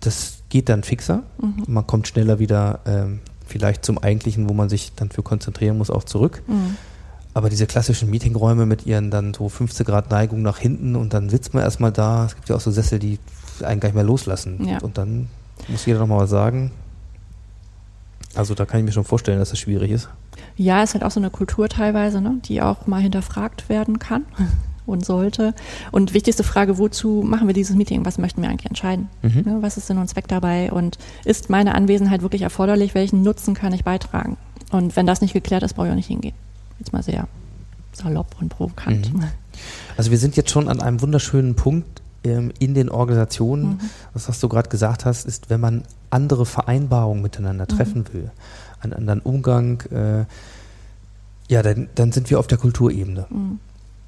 das geht dann fixer. Man kommt schneller wieder ähm, vielleicht zum Eigentlichen, wo man sich dann für konzentrieren muss, auch zurück.
Mhm.
Aber diese klassischen Meetingräume mit ihren dann so 15 Grad Neigung nach hinten und dann sitzt man erstmal da. Es gibt ja auch so Sessel, die einen gar nicht mehr loslassen.
Ja.
Und dann muss jeder nochmal was sagen. Also da kann ich mir schon vorstellen, dass das schwierig ist.
Ja, ist halt auch so eine Kultur teilweise, ne, die auch mal hinterfragt werden kann und sollte. Und wichtigste Frage, wozu machen wir dieses Meeting? Was möchten wir eigentlich entscheiden?
Mhm.
Ne, was ist Sinn und Zweck dabei? Und ist meine Anwesenheit wirklich erforderlich? Welchen Nutzen kann ich beitragen? Und wenn das nicht geklärt ist, brauche ich auch nicht hingehen. Jetzt mal sehr salopp und provokant.
Mhm. Also wir sind jetzt schon an einem wunderschönen Punkt ähm, in den Organisationen.
Mhm.
Das, was du gerade gesagt hast, ist, wenn man andere Vereinbarungen miteinander treffen will, einen anderen Umgang, äh, ja, dann, dann sind wir auf der Kulturebene.
Mhm.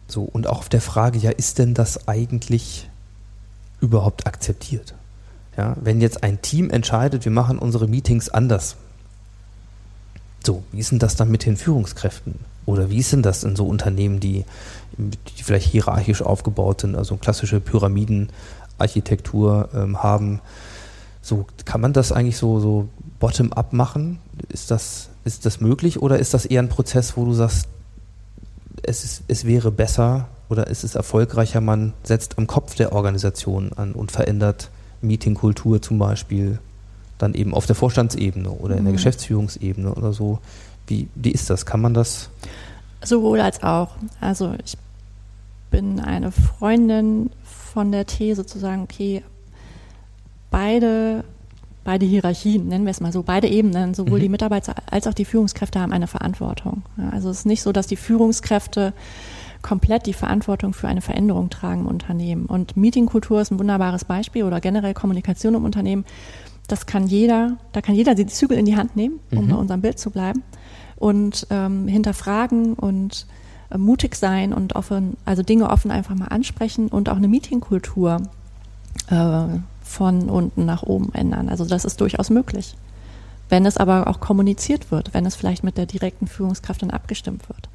So, und auch auf der Frage, ja, ist denn das eigentlich überhaupt akzeptiert? Ja, wenn jetzt ein Team entscheidet, wir machen unsere Meetings anders. So, wie ist denn das dann mit den Führungskräften? Oder wie ist denn das in so Unternehmen, die, die vielleicht hierarchisch aufgebaut sind, also klassische Pyramidenarchitektur ähm, haben? So, kann man das eigentlich so, so bottom-up machen? Ist das, ist das möglich oder ist das eher ein Prozess, wo du sagst, es, ist, es wäre besser oder es ist erfolgreicher, man setzt am Kopf der Organisation an und verändert Meetingkultur zum Beispiel dann eben auf der Vorstandsebene oder in der
Mhm.
Geschäftsführungsebene oder so. Wie, wie ist das? Kann man das?
Sowohl als auch. Also ich bin eine Freundin von der These zu sagen, okay, beide, beide Hierarchien, nennen wir es mal so, beide Ebenen, sowohl
Mhm.
die Mitarbeiter als auch die Führungskräfte haben eine Verantwortung. Also es ist nicht so, dass die Führungskräfte komplett die Verantwortung für eine Veränderung tragen im Unternehmen. Und Meetingkultur ist ein wunderbares Beispiel oder generell Kommunikation im Unternehmen. Das kann jeder, da kann jeder die Zügel in die Hand nehmen, um
Mhm.
bei unserem Bild zu bleiben und ähm, hinterfragen und äh, mutig sein und offen, also Dinge offen einfach mal ansprechen und auch eine Meetingkultur äh, von unten nach oben ändern. Also das ist durchaus möglich. Wenn es aber auch kommuniziert wird, wenn es vielleicht mit der direkten Führungskraft dann abgestimmt wird.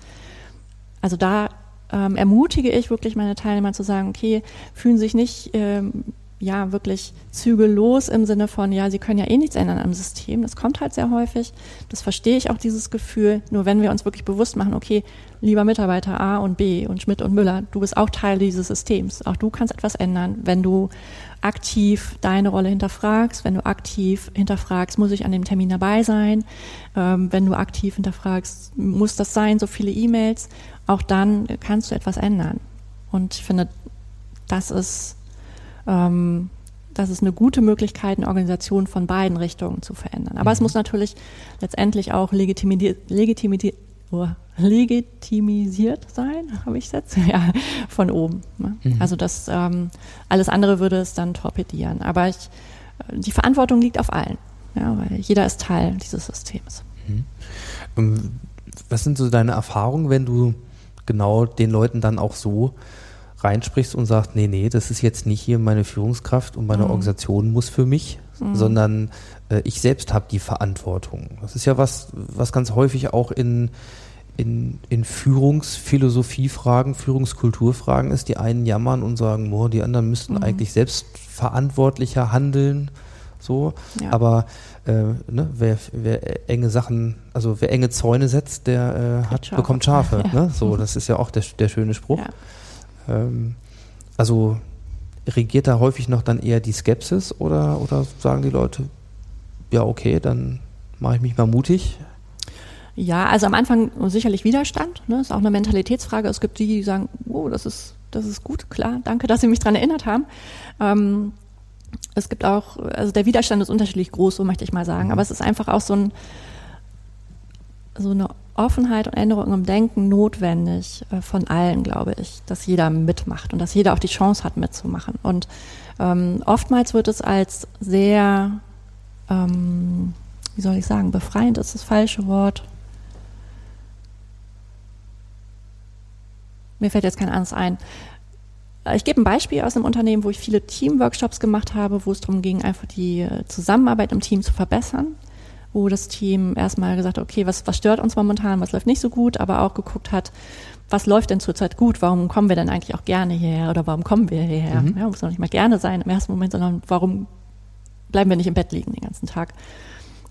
Also da ähm, ermutige ich wirklich meine Teilnehmer zu sagen, okay, fühlen sich nicht ähm, ja wirklich zügellos im Sinne von, ja, sie können ja eh nichts ändern am System. Das kommt halt sehr häufig. Das verstehe ich auch, dieses Gefühl. Nur wenn wir uns wirklich bewusst machen, okay, lieber Mitarbeiter A und B und Schmidt und Müller, du bist auch Teil dieses Systems. Auch du kannst etwas ändern, wenn du aktiv deine Rolle hinterfragst, wenn du aktiv hinterfragst, muss ich an dem Termin dabei sein, ähm, wenn du aktiv hinterfragst, muss das sein, so viele E-Mails, auch dann kannst du etwas ändern. Und ich finde, das ist, ähm, das ist eine gute Möglichkeit, eine Organisation von beiden Richtungen zu verändern. Aber es muss natürlich letztendlich auch legitimisiert, legitimisiert, oh, legitimisiert sein, habe ich jetzt, ja, von oben. Ne?
Mhm.
Also das ähm, alles andere würde es dann torpedieren. Aber ich, äh, die Verantwortung liegt auf allen. Ja, weil jeder ist Teil dieses Systems.
Ähm, Was sind so deine Erfahrungen, wenn du genau den Leuten dann auch so reinsprichst und sagst, nee, nee, das ist jetzt nicht hier meine Führungskraft und meine Organisation muss für mich, sondern äh, ich selbst habe die Verantwortung. Das ist ja was, was ganz häufig auch in, in, in Führungsphilosophie-Fragen, Führungskulturfragen ist. Die einen jammern und sagen, boah, die anderen müssten eigentlich selbst verantwortlicher handeln. So,
Ja.
aber äh, ne, wer, wer enge Sachen, also wer enge Zäune setzt, der äh, hat, bekommt Schafe.
Ja.
Ne? So, das ist ja auch der, der schöne Spruch.
Ja.
Ähm, also regiert da häufig noch dann eher die Skepsis oder, oder sagen die Leute, ja, okay, dann mache ich mich mal mutig.
Ja, also am Anfang sicherlich Widerstand. Ne? Ist auch eine Mentalitätsfrage. Es gibt die, die sagen, oh, das ist, das ist gut, klar, danke, dass Sie mich dran erinnert haben. Ähm, es gibt auch, also der Widerstand ist unterschiedlich groß, so möchte ich mal sagen. Aber es ist einfach auch so ein, so eine Offenheit und Änderung im Denken notwendig äh, von allen, glaube ich, dass jeder mitmacht und dass jeder auch die Chance hat, mitzumachen. Und ähm, oftmals wird es als sehr, ähm, wie soll ich sagen, befreiend ist das falsche Wort. Mir fällt jetzt kein anderes ein. Äh, Ich gebe ein Beispiel aus einem Unternehmen, wo ich viele Teamworkshops gemacht habe, wo es darum ging, einfach die äh, Zusammenarbeit im Team zu verbessern. Wo das Team erstmal gesagt hat, okay, was, was stört uns momentan, was läuft nicht so gut, aber auch geguckt hat, was läuft denn zurzeit gut, warum kommen wir denn eigentlich auch gerne hierher oder warum kommen wir hierher? Ja, muss noch nicht mal gerne sein im ersten Moment, sondern warum bleiben wir nicht im Bett liegen den ganzen Tag?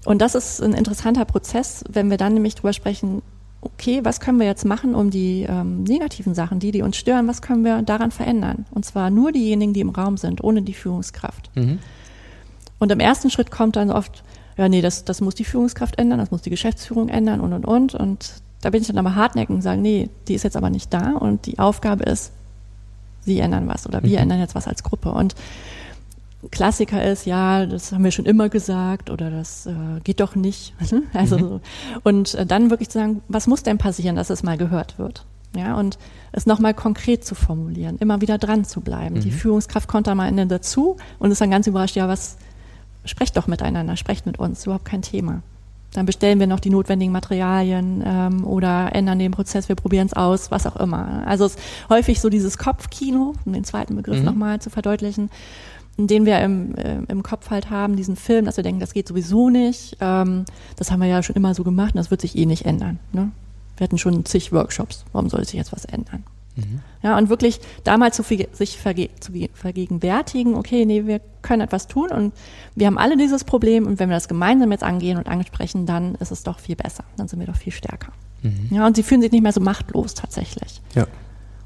Und das ist ein interessanter Prozess, wenn wir dann nämlich drüber sprechen, okay, was können wir jetzt machen, um die ähm, negativen Sachen, die, die uns stören, was können wir daran verändern? Und zwar nur diejenigen, die im Raum sind, ohne die Führungskraft. Und im ersten Schritt kommt dann oft, ja, nee, das, das muss die Führungskraft ändern, das muss die Geschäftsführung ändern und, und, und. Und da bin ich dann aber hartnäckig und sage, nee, die ist jetzt aber nicht da und die Aufgabe ist, sie ändern was oder wir ändern jetzt was als Gruppe. Und Klassiker ist, ja, das haben wir schon immer gesagt oder das äh, geht doch nicht. also so. und äh, dann wirklich zu sagen, was muss denn passieren, dass es mal gehört wird? Ja, und es nochmal konkret zu formulieren, immer wieder dran zu bleiben. Die Führungskraft kommt dann mal am Ende dazu und ist dann ganz überrascht, ja, was, sprecht doch miteinander, sprecht mit uns, überhaupt kein Thema. Dann bestellen wir noch die notwendigen Materialien ähm, oder ändern den Prozess, wir probieren es aus, was auch immer. Also es ist häufig so dieses Kopfkino, um den zweiten Begriff
Mhm.
nochmal zu verdeutlichen, den wir im, äh, im Kopf halt haben, diesen Film, dass wir denken, das geht sowieso nicht. Ähm, das haben wir ja schon immer so gemacht und das wird sich eh nicht ändern. Ne? Wir hatten schon zig Workshops, warum soll sich jetzt was ändern? Ja, und wirklich da mal zu, verge- sich verge zu ge- vergegenwärtigen, okay, nee, wir können etwas tun und wir haben alle dieses Problem und wenn wir das gemeinsam jetzt angehen und ansprechen, dann ist es doch viel besser. Dann sind wir doch viel stärker. Ja, und sie fühlen sich nicht mehr so machtlos tatsächlich.
Ja.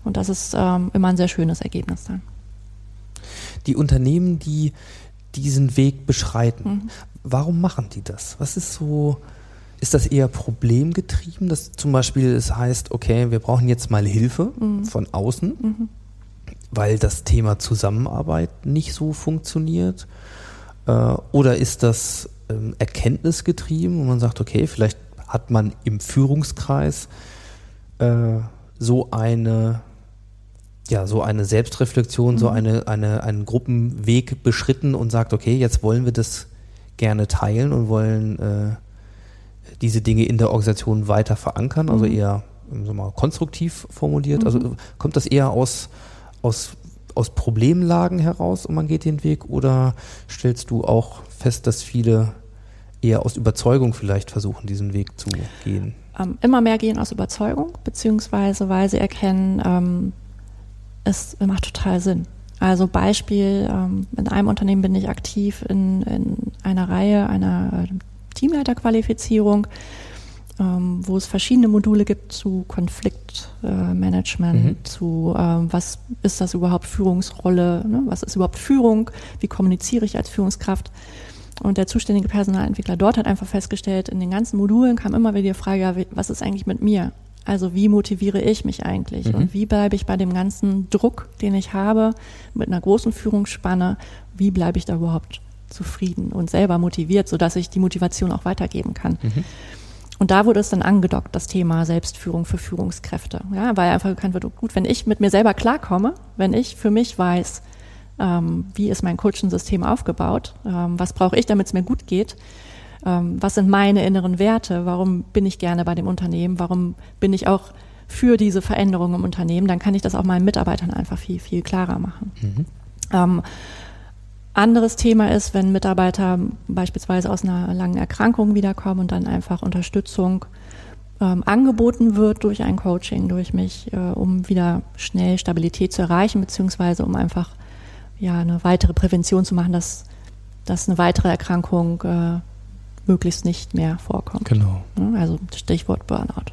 Und das ist ähm, immer ein sehr schönes Ergebnis dann.
Die Unternehmen, die diesen Weg beschreiten, warum machen die das? Was ist so, ist das eher problemgetrieben, dass zum Beispiel es heißt, okay, wir brauchen jetzt mal Hilfe von außen, weil das Thema Zusammenarbeit nicht so funktioniert? Äh, oder ist das ähm, erkenntnisgetrieben, wo man sagt, okay, vielleicht hat man im Führungskreis äh, so eine ja, so eine Selbstreflexion, so eine, eine, einen Gruppenweg beschritten und sagt, okay, jetzt wollen wir das gerne teilen und wollen äh, diese Dinge in der Organisation weiter verankern, also eher sagen wir mal, konstruktiv formuliert. Also äh, kommt das eher aus, aus, aus Problemlagen heraus und man geht den Weg oder stellst du auch fest, dass viele eher aus Überzeugung vielleicht versuchen, diesen Weg zu gehen?
ähm, immer mehr gehen aus Überzeugung, beziehungsweise weil sie erkennen, ähm, es macht total Sinn. Also Beispiel, ähm, in einem Unternehmen bin ich aktiv in, in einer Reihe einer Teamleiterqualifizierung, ähm, wo es verschiedene Module gibt zu Konfliktmanagement,
Mhm.
zu ähm, was ist das überhaupt Führungsrolle, ne? was ist überhaupt Führung, wie kommuniziere ich als Führungskraft. Und der zuständige Personalentwickler dort hat einfach festgestellt, in den ganzen Modulen kam immer wieder die Frage, ja, was ist eigentlich mit mir? Also wie motiviere ich mich eigentlich? Und wie bleibe ich bei dem ganzen Druck, den ich habe, mit einer großen Führungsspanne, wie bleibe ich da überhaupt zufrieden und selber motiviert, sodass ich die Motivation auch weitergeben kann? Und da wurde es dann angedockt, das Thema Selbstführung für Führungskräfte. Ja, weil einfach bekannt wird, gut, wenn ich mit mir selber klarkomme, wenn ich für mich weiß, ähm, wie ist mein Coaching-System aufgebaut, ähm, was brauche ich, damit es mir gut geht, ähm, was sind meine inneren Werte, warum bin ich gerne bei dem Unternehmen, warum bin ich auch für diese Veränderung im Unternehmen, dann kann ich das auch meinen Mitarbeitern einfach viel, viel klarer machen.
Mhm.
Anderes Thema ist, wenn Mitarbeiter beispielsweise aus einer langen Erkrankung wiederkommen und dann einfach Unterstützung ähm, angeboten wird durch ein Coaching, durch mich, äh, um wieder schnell Stabilität zu erreichen, beziehungsweise um einfach ja eine weitere Prävention zu machen, dass, dass eine weitere Erkrankung äh, möglichst nicht mehr vorkommt.
Genau.
Ja, Also Stichwort Burnout.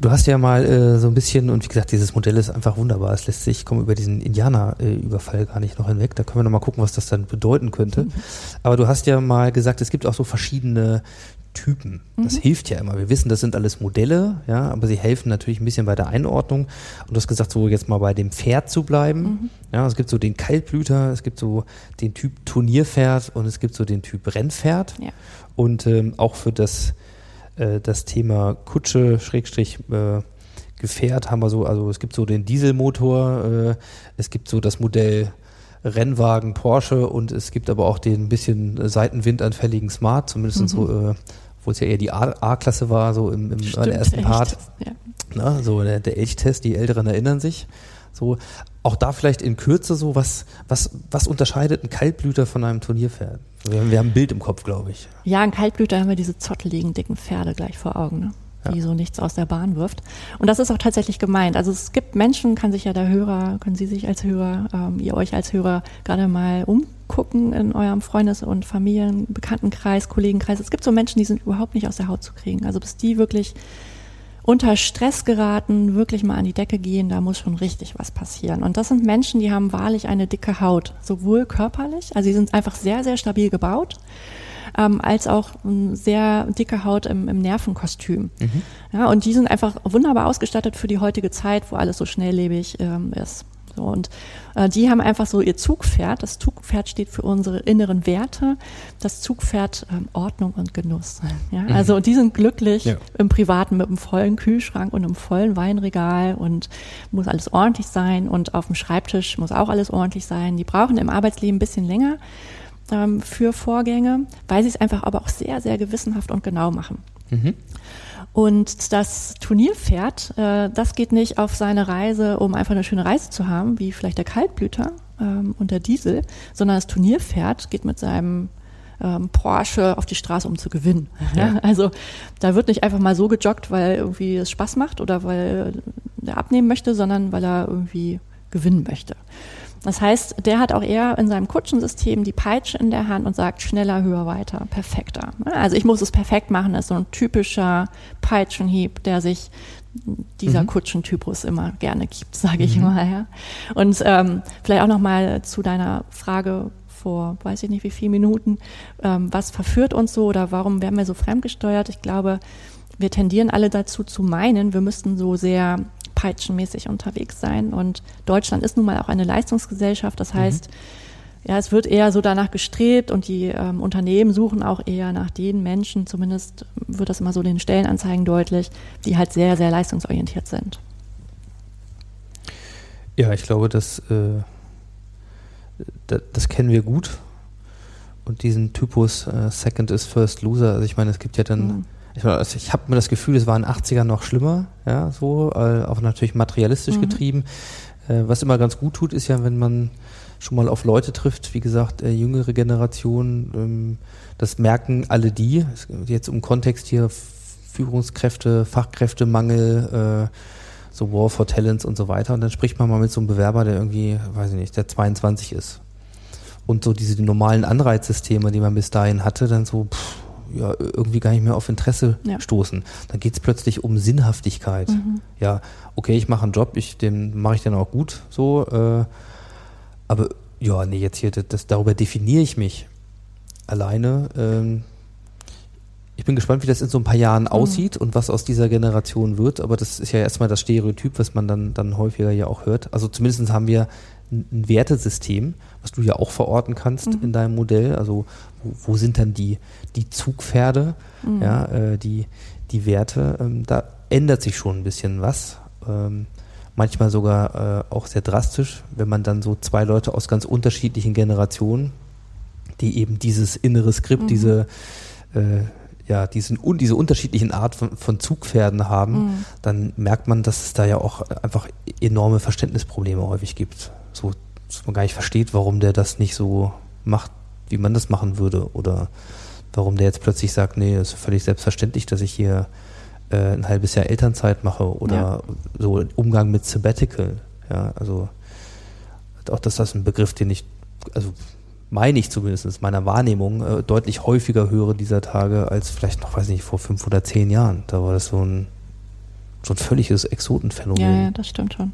Du hast ja mal äh, so ein bisschen, und wie gesagt, dieses Modell ist einfach wunderbar. Es lässt sich, ich komme über diesen Indianer-Überfall gar nicht noch hinweg. Da können wir noch mal gucken, was das dann bedeuten könnte. Aber du hast ja mal gesagt, es gibt auch so verschiedene Typen. Das hilft ja immer. Wir wissen, das sind alles Modelle, ja, aber sie helfen natürlich ein bisschen bei der Einordnung. Und du hast gesagt, so jetzt mal bei dem Pferd zu bleiben. Ja, es gibt so den Kaltblüter, es gibt so den Typ Turnierpferd und es gibt so den Typ Rennpferd.
Ja.
Und ähm, auch für das, äh, das Thema Kutsche, Schrägstrich, äh, Gefährt haben wir so, also es gibt so den Dieselmotor, äh, es gibt so das Modell Rennwagen Porsche und es gibt aber auch den ein bisschen seitenwindanfälligen Smart, zumindest so, äh, wo es ja eher die A-Klasse war, so im, im
Stimmt,
ersten. Part.
Ja.
Na, so der, der Elchtest, die Älteren erinnern sich. So, auch da vielleicht in Kürze so, was, was, was unterscheidet ein Kaltblüter von einem Turnierpferd? Wir haben, wir haben ein Bild im Kopf, glaube ich.
Ja, in Kaltblüter haben wir diese zotteligen, dicken Pferde gleich vor Augen, ne? die
Ja.
so nichts aus der Bahn wirft. Und das ist auch tatsächlich gemeint. Also es gibt Menschen, kann sich ja der Hörer, können Sie sich als Hörer, ähm, ihr euch als Hörer gerade mal umgucken in eurem Freundes- und Familien-, Bekanntenkreis, Kollegenkreis. Es gibt so Menschen, die sind überhaupt nicht aus der Haut zu kriegen. Also bis die wirklich unter Stress geraten, wirklich mal an die Decke gehen, da muss schon richtig was passieren. Und das sind Menschen, die haben wahrlich eine dicke Haut, sowohl körperlich, also sie sind einfach sehr, sehr stabil gebaut, ähm, als auch eine sehr dicke Haut im, im Nervenkostüm. Ja, und die sind einfach wunderbar ausgestattet für die heutige Zeit, wo alles so schnelllebig ähm, ist. So, und äh, die haben einfach so ihr Zugpferd. Das Zugpferd steht für unsere inneren Werte. Das Zugpferd ähm, Ordnung und Genuss. Ja, also die sind glücklich
Ja.
im Privaten mit einem vollen Kühlschrank und einem vollen Weinregal und muss alles ordentlich sein und auf dem Schreibtisch muss auch alles ordentlich sein. Die brauchen im Arbeitsleben ein bisschen länger ähm, für Vorgänge, weil sie es einfach aber auch sehr, sehr gewissenhaft und genau machen. Und das Turnierpferd, äh, das geht nicht auf seine Reise, um einfach eine schöne Reise zu haben, wie vielleicht der Kaltblüter ähm, und der Diesel, sondern das Turnierpferd geht mit seinem ähm, Porsche auf die Straße, um zu gewinnen. Ja. Also da wird nicht einfach mal so gejoggt, weil irgendwie es Spaß macht oder weil der abnehmen möchte, sondern weil er irgendwie gewinnen möchte. Das heißt, der hat auch eher in seinem Kutschensystem die Peitsche in der Hand und sagt schneller, höher, weiter, perfekter. Also ich muss es perfekt machen, das ist so ein typischer Peitschenhieb, der sich dieser Kutschentypus immer gerne gibt, sage ich mal. Ja. Und ähm, vielleicht auch noch mal zu deiner Frage vor, weiß ich nicht wie viele Minuten, ähm, was verführt uns so oder warum werden wir so fremdgesteuert? Ich glaube, wir tendieren alle dazu zu meinen, wir müssten so sehr peitschenmäßig unterwegs sein. Und Deutschland ist nun mal auch eine Leistungsgesellschaft. Das heißt, ja, es wird eher so danach gestrebt und die ähm, Unternehmen suchen auch eher nach den Menschen, zumindest wird das immer so den Stellenanzeigen deutlich, die halt sehr, sehr leistungsorientiert sind.
Ja, ich glaube, das, äh, das, das kennen wir gut. Und diesen Typus äh, Second is First Loser, also ich meine, es gibt ja dann,
Mhm.
Ich, also ich habe mir das Gefühl, es war in den 80ern noch schlimmer, ja, so, äh, auch natürlich materialistisch
Mhm.
getrieben. Äh, was immer ganz gut tut, ist ja, wenn man schon mal auf Leute trifft, wie gesagt, äh, jüngere Generation, ähm, das merken alle die, jetzt um Kontext hier, Führungskräfte, Fachkräftemangel, äh, so War for Talents und so weiter. Und dann spricht man mal mit so einem Bewerber, der irgendwie, weiß ich nicht, der 22 ist. Und so diese normalen Anreizsysteme, die man bis dahin hatte, dann so, pff, ja, irgendwie gar nicht mehr auf Interesse
Ja.
stoßen. Dann geht es plötzlich um Sinnhaftigkeit.
Mhm.
Ja, okay, ich mache einen Job, ich, den mache ich dann auch gut, so, äh, aber ja, nee, jetzt hier, das, darüber definiere ich mich alleine. Ähm, bin gespannt, wie das in so ein paar Jahren aussieht und was aus dieser Generation wird, aber das ist ja erstmal das Stereotyp, was man dann, dann häufiger ja auch hört. Also zumindest haben wir ein, Wertesystem, was du ja auch verorten kannst in deinem Modell. Also wo, wo sind dann die, die Zugpferde, ja, äh, die, die Werte? Ähm, da ändert sich schon ein bisschen was. Ähm, manchmal sogar äh, auch sehr drastisch, wenn man dann so zwei Leute aus ganz unterschiedlichen Generationen, die eben dieses innere Skript,
Mhm.
diese äh, ja, diesen, un, diese unterschiedlichen Art von, von Zugpferden haben,
Mhm.
dann merkt man, dass es da ja auch einfach enorme Verständnisprobleme häufig gibt. So, dass man gar nicht versteht, warum der das nicht so macht, wie man das machen würde. Oder warum der jetzt plötzlich sagt, nee, es ist völlig selbstverständlich, dass ich hier äh, ein halbes Jahr Elternzeit mache oder
Ja.
so Umgang mit Sabbatical. Ja, also auch das ist ein Begriff, den ich, also meine ich zumindest in meiner Wahrnehmung, äh, deutlich häufiger höre dieser Tage als vielleicht noch, weiß nicht, vor fünf oder zehn Jahren. Da war das so ein, so ein völliges Exotenphänomen.
Ja, ja, das stimmt schon.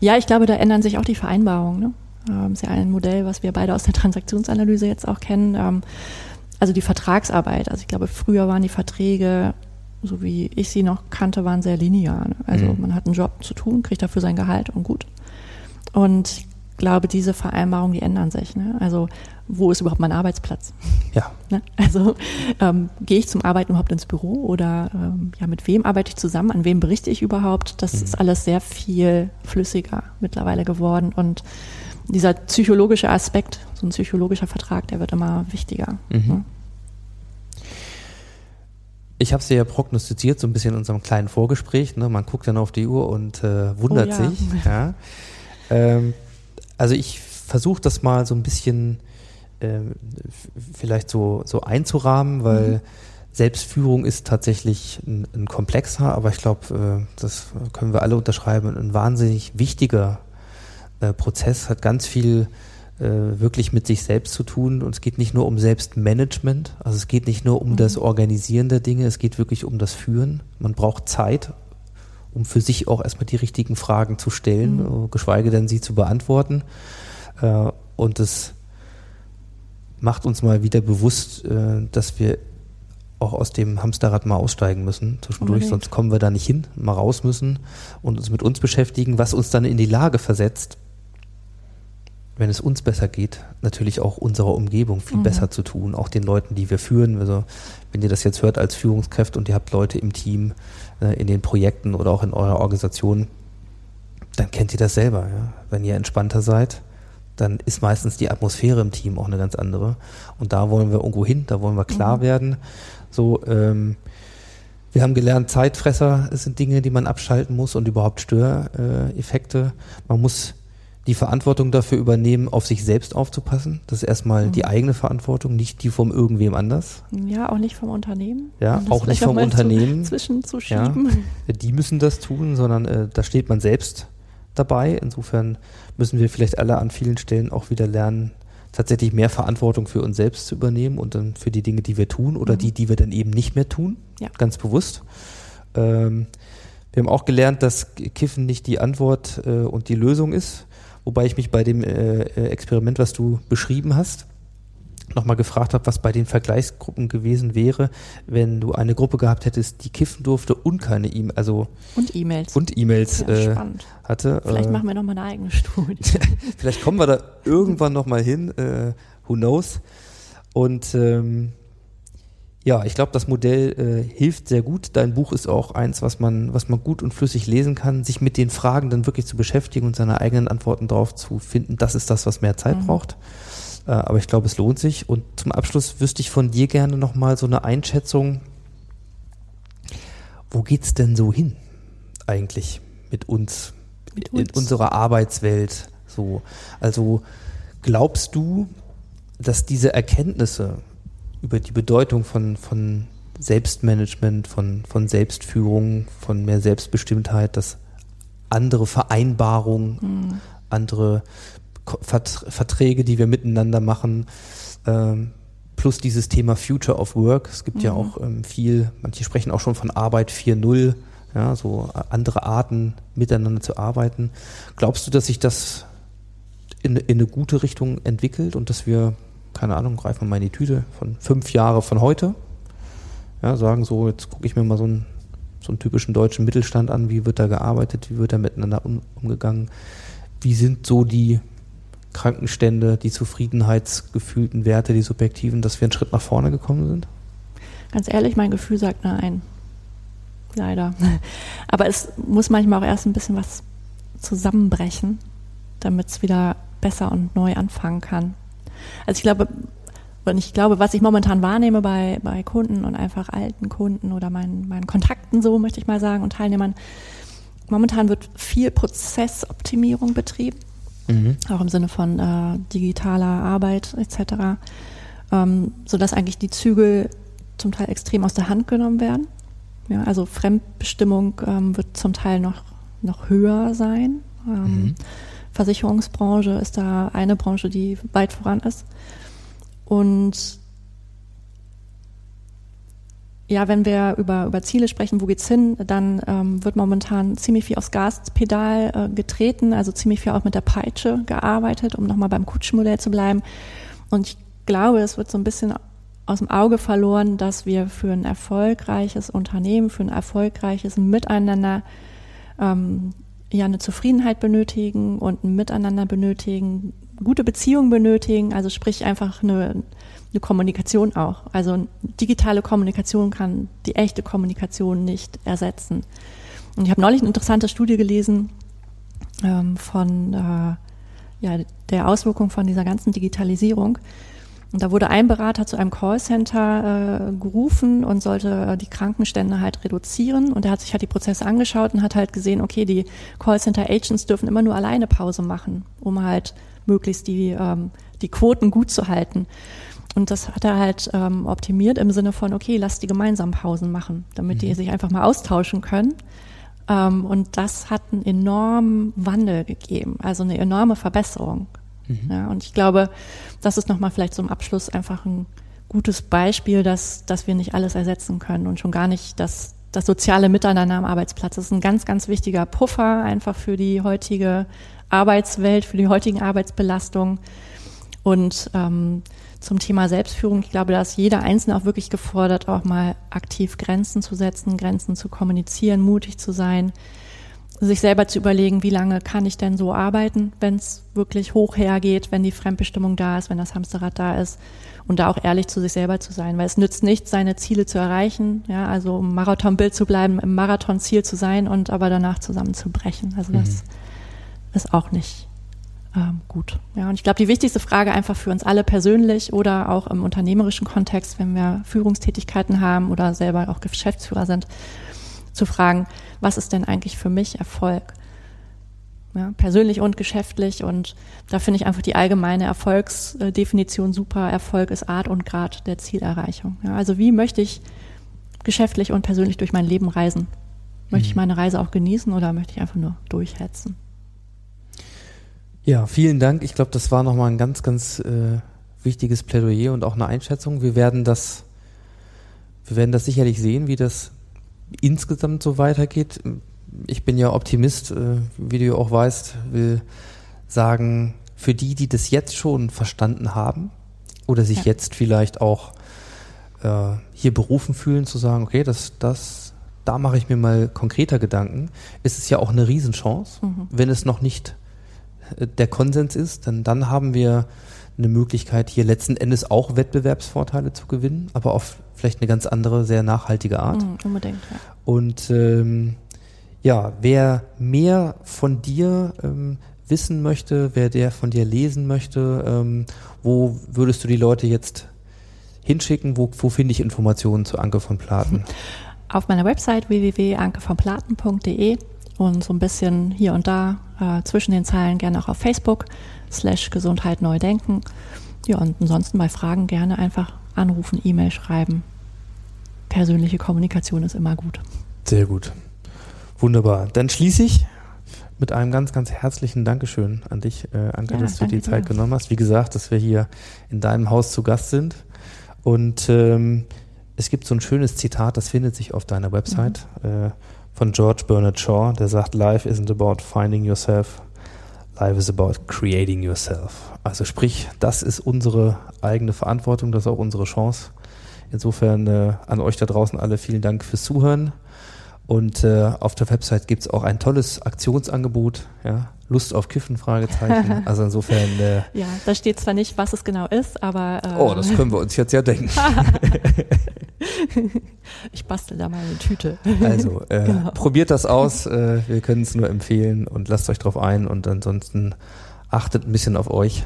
Ja, ich glaube, da ändern sich auch die Vereinbarungen. Ne? Ähm, ist ja ein Modell, was wir beide aus der Transaktionsanalyse jetzt auch kennen. Ähm, also die Vertragsarbeit. Also ich glaube, früher waren die Verträge, so wie ich sie noch kannte, waren sehr linear. Ne? Also
Mhm.
man hat einen Job zu tun, kriegt dafür sein Gehalt und gut. Und glaube, diese Vereinbarungen, die ändern sich. Ne? Also wo ist überhaupt mein Arbeitsplatz?
Ja,
Ne? Also ähm, gehe ich zum Arbeiten überhaupt ins Büro oder ähm, ja, mit wem arbeite ich zusammen, an wem berichte ich überhaupt? Das ist alles sehr viel flüssiger mittlerweile geworden und dieser psychologische Aspekt, so ein psychologischer Vertrag, der wird immer wichtiger.
Mhm.
Ne?
Ich habe es ja prognostiziert, so ein bisschen in unserem kleinen Vorgespräch. Ne? Man guckt dann auf die Uhr und äh, wundert
Oh ja.
sich. Ja. Ähm, also ich versuche das mal so ein bisschen f- vielleicht so, so einzurahmen, weil
Mhm.
Selbstführung ist tatsächlich ein, ein komplexer, aber ich glaube, äh, das können wir alle unterschreiben, ein wahnsinnig wichtiger äh, Prozess, hat ganz viel äh, wirklich mit sich selbst zu tun. Und es geht nicht nur um Selbstmanagement, also es geht nicht nur um das Organisieren der Dinge, es geht wirklich um das Führen. Man braucht Zeit, um für sich auch erstmal die richtigen Fragen zu stellen, äh, geschweige denn sie zu beantworten. Äh, und es macht uns mal wieder bewusst, äh, dass wir auch aus dem Hamsterrad mal aussteigen müssen zwischendurch,
Unbedingt.
sonst kommen wir da nicht hin, mal raus müssen und uns mit uns beschäftigen, was uns dann in die Lage versetzt, wenn es uns besser geht, natürlich auch unserer Umgebung viel
Mhm.
besser zu tun, auch den Leuten, die wir führen. Also wenn ihr das jetzt hört als Führungskräfte und ihr habt Leute im Team, in den Projekten oder auch in eurer Organisation, dann kennt ihr das selber. Ja? Wenn ihr entspannter seid, dann ist meistens die Atmosphäre im Team auch eine ganz andere. Und da wollen wir irgendwo hin, da wollen wir klar werden. So, ähm, wir haben gelernt, Zeitfresser sind Dinge, die man abschalten muss und überhaupt Störeffekte. Man muss die Verantwortung dafür übernehmen, auf sich selbst aufzupassen. Das ist erstmal die eigene Verantwortung, nicht die von irgendwem anders.
Ja, auch nicht vom Unternehmen.
Ja,
das
auch nicht vom Unternehmen.
Zu, zwischen zu
Ja. Die müssen das tun, sondern äh, da steht man selbst dabei. Insofern müssen wir vielleicht alle an vielen Stellen auch wieder lernen, tatsächlich mehr Verantwortung für uns selbst zu übernehmen und dann für die Dinge, die wir tun oder die, die wir dann eben nicht mehr tun.
Ja.
Ganz bewusst. Ähm, wir haben auch gelernt, dass Kiffen nicht die Antwort äh, und die Lösung ist. Wobei ich mich bei dem äh, äh, Experiment, was du beschrieben hast, nochmal gefragt habe, was bei den Vergleichsgruppen gewesen wäre, wenn du eine Gruppe gehabt hättest, die kiffen durfte und keine E-Mail, also
Und E-Mails.
und E-Mails
ja,
äh, hatte.
Vielleicht
äh,
machen wir noch mal eine eigene Studie.
Vielleicht kommen wir da irgendwann nochmal hin, äh, who knows. Und ähm, ja, ich glaube, das Modell äh, hilft sehr gut. Dein Buch ist auch eins, was man, was man gut und flüssig lesen kann, sich mit den Fragen dann wirklich zu beschäftigen und seine eigenen Antworten darauf zu finden. Das ist das, was mehr Zeit
Mhm.
braucht. Äh, aber ich glaube, es lohnt sich. Und zum Abschluss wüsste ich von dir gerne nochmal so eine Einschätzung. Wo geht's denn so hin eigentlich mit uns,
Mit
in
uns.
unserer Arbeitswelt? So, also glaubst du, dass diese Erkenntnisse über die Bedeutung von, von Selbstmanagement, von, von Selbstführung, von mehr Selbstbestimmtheit, dass andere Vereinbarungen,
Hm.
andere Verträge, die wir miteinander machen, ähm, plus dieses Thema Future of Work. Es gibt ja
Mhm.
auch ähm, viel, manche sprechen auch schon von Arbeit 4.0, ja, so äh, andere Arten miteinander zu arbeiten. Glaubst du, dass sich das in, in eine gute Richtung entwickelt und dass wir, keine Ahnung, greifen wir mal in die Tüte, von fünf Jahre von heute, ja, sagen so, jetzt gucke ich mir mal so einen, so einen typischen deutschen Mittelstand an, wie wird da gearbeitet, wie wird da miteinander um, umgegangen, wie sind so die Krankenstände, die zufriedenheitsgefühlten Werte, die subjektiven, dass wir einen Schritt nach vorne gekommen sind?
Ganz ehrlich, mein Gefühl sagt nein. Leider. Aber es muss manchmal auch erst ein bisschen was zusammenbrechen, damit es wieder besser und neu anfangen kann. Also ich glaube, und ich glaube, was ich momentan wahrnehme bei, bei Kunden und einfach alten Kunden oder meinen, meinen Kontakten, so möchte ich mal sagen, und Teilnehmern, momentan wird viel Prozessoptimierung betrieben, mhm. auch im Sinne von äh, digitaler Arbeit etc., ähm, sodass eigentlich die Zügel zum Teil extrem aus der Hand genommen werden. Ja, also Fremdbestimmung ähm, wird zum Teil noch, noch höher sein. Ähm, mhm. Versicherungsbranche ist da eine Branche, die weit voran ist. Und ja, wenn wir über, über Ziele sprechen, wo geht's hin, dann ähm, wird momentan ziemlich viel aufs Gaspedal äh, getreten, also ziemlich viel auch mit der Peitsche gearbeitet, um nochmal beim Kutschenmodell zu bleiben. Und ich glaube, es wird so ein bisschen aus dem Auge verloren, dass wir für ein erfolgreiches Unternehmen, für ein erfolgreiches Miteinander ähm, ja eine Zufriedenheit benötigen und ein Miteinander benötigen, gute Beziehungen benötigen, also sprich einfach eine, eine Kommunikation auch. Also digitale Kommunikation kann die echte Kommunikation nicht ersetzen. Und ich habe neulich eine interessante Studie gelesen ähm, von äh, ja, der Auswirkung von dieser ganzen Digitalisierung. Und da wurde ein Berater zu einem Callcenter äh, gerufen und sollte äh, die Krankenstände halt reduzieren. Und er hat sich halt die Prozesse angeschaut und hat halt gesehen, okay, die Callcenter-Agents dürfen immer nur alleine Pause machen, um halt möglichst die, ähm, die Quoten gut zu halten. Und das hat er halt ähm, optimiert im Sinne von, okay, lass die gemeinsam Pausen machen, damit mhm. die sich einfach mal austauschen können. Ähm, und das hat einen enormen Wandel gegeben, also eine enorme Verbesserung. Mhm. Ja, und ich glaube, das ist nochmal vielleicht zum Abschluss einfach ein gutes Beispiel, dass, dass wir nicht alles ersetzen können und schon gar nicht das, das soziale Miteinander am Arbeitsplatz. Das ist ein ganz, ganz wichtiger Puffer einfach für die heutige Arbeitswelt, für die heutigen Arbeitsbelastungen. Und ähm, zum Thema Selbstführung, ich glaube, da ist jeder Einzelne auch wirklich gefordert, auch mal aktiv Grenzen zu setzen, Grenzen zu kommunizieren, mutig zu sein, sich selber zu überlegen, wie lange kann ich denn so arbeiten, wenn es wirklich hoch hergeht, wenn die Fremdbestimmung da ist, wenn das Hamsterrad da ist und da auch ehrlich zu sich selber zu sein, weil es nützt nicht, seine Ziele zu erreichen, ja, also im Marathonbild zu bleiben, im Marathonziel zu sein und aber danach zusammenzubrechen. Also das mhm. ist auch nicht ähm, gut. Ja, und ich glaube, die wichtigste Frage einfach für uns alle persönlich oder auch im unternehmerischen Kontext, wenn wir Führungstätigkeiten haben oder selber auch Geschäftsführer sind, zu fragen, was ist denn eigentlich für mich Erfolg? Ja, persönlich und geschäftlich. Und da finde ich einfach die allgemeine Erfolgsdefinition super. Erfolg ist Art und Grad der Zielerreichung. Ja, also wie möchte ich geschäftlich und persönlich durch mein Leben reisen? Möchte ich mhm. meine Reise auch genießen oder möchte ich einfach nur durchhetzen?
Ja, vielen Dank. Ich glaube, das war nochmal ein ganz, ganz äh, wichtiges Plädoyer und auch eine Einschätzung. Wir werden das, wir werden das sicherlich sehen, wie das insgesamt so weitergeht. Ich bin ja Optimist, äh, wie du auch weißt, will sagen, für die, die das jetzt schon verstanden haben oder sich ja. jetzt vielleicht auch äh, hier berufen fühlen zu sagen, okay, das, das, da mache ich mir mal konkreter Gedanken, ist es ja auch eine Riesenchance, mhm. wenn es noch nicht äh, der Konsens ist, dann, dann haben wir eine Möglichkeit, hier letzten Endes auch Wettbewerbsvorteile zu gewinnen, aber auf vielleicht eine ganz andere, sehr nachhaltige Art.
Mhm, unbedingt, ja.
Und ähm, ja, wer mehr von dir ähm, wissen möchte, wer der von dir lesen möchte, ähm, wo würdest du die Leute jetzt hinschicken? Wo, wo finde ich Informationen zu Anke von Platen?
Auf meiner Website www.ankevonplaten.de und so ein bisschen hier und da äh, zwischen den Zeilen gerne auch auf Facebook slash Gesundheit neu denken. Ja, und ansonsten bei Fragen gerne einfach anrufen, E-Mail schreiben. Persönliche Kommunikation ist immer gut.
Sehr gut. Wunderbar. Dann schließe ich mit einem ganz, ganz herzlichen Dankeschön an dich, äh, Anke, ja, dass du die Zeit dir. genommen hast. Wie gesagt, dass wir hier in deinem Haus zu Gast sind. Und ähm, es gibt so ein schönes Zitat, das findet sich auf deiner Website mhm. äh, von George Bernard Shaw, der sagt, Life isn't about finding yourself, Life is about creating yourself. Also sprich, das ist unsere eigene Verantwortung, das ist auch unsere Chance. Insofern äh, an euch da draußen alle vielen Dank fürs Zuhören Und äh, auf der Website gibt's auch ein tolles Aktionsangebot, ja. Lust auf Kiffen, Fragezeichen. Also insofern, äh,
Ja, da steht zwar nicht, was es genau ist, aber äh,
oh, das können wir uns jetzt ja denken.
ich bastel da mal eine Tüte.
Also äh,
Genau.
probiert das aus. Äh, wir können es nur empfehlen und lasst euch drauf ein. Und ansonsten achtet ein bisschen auf euch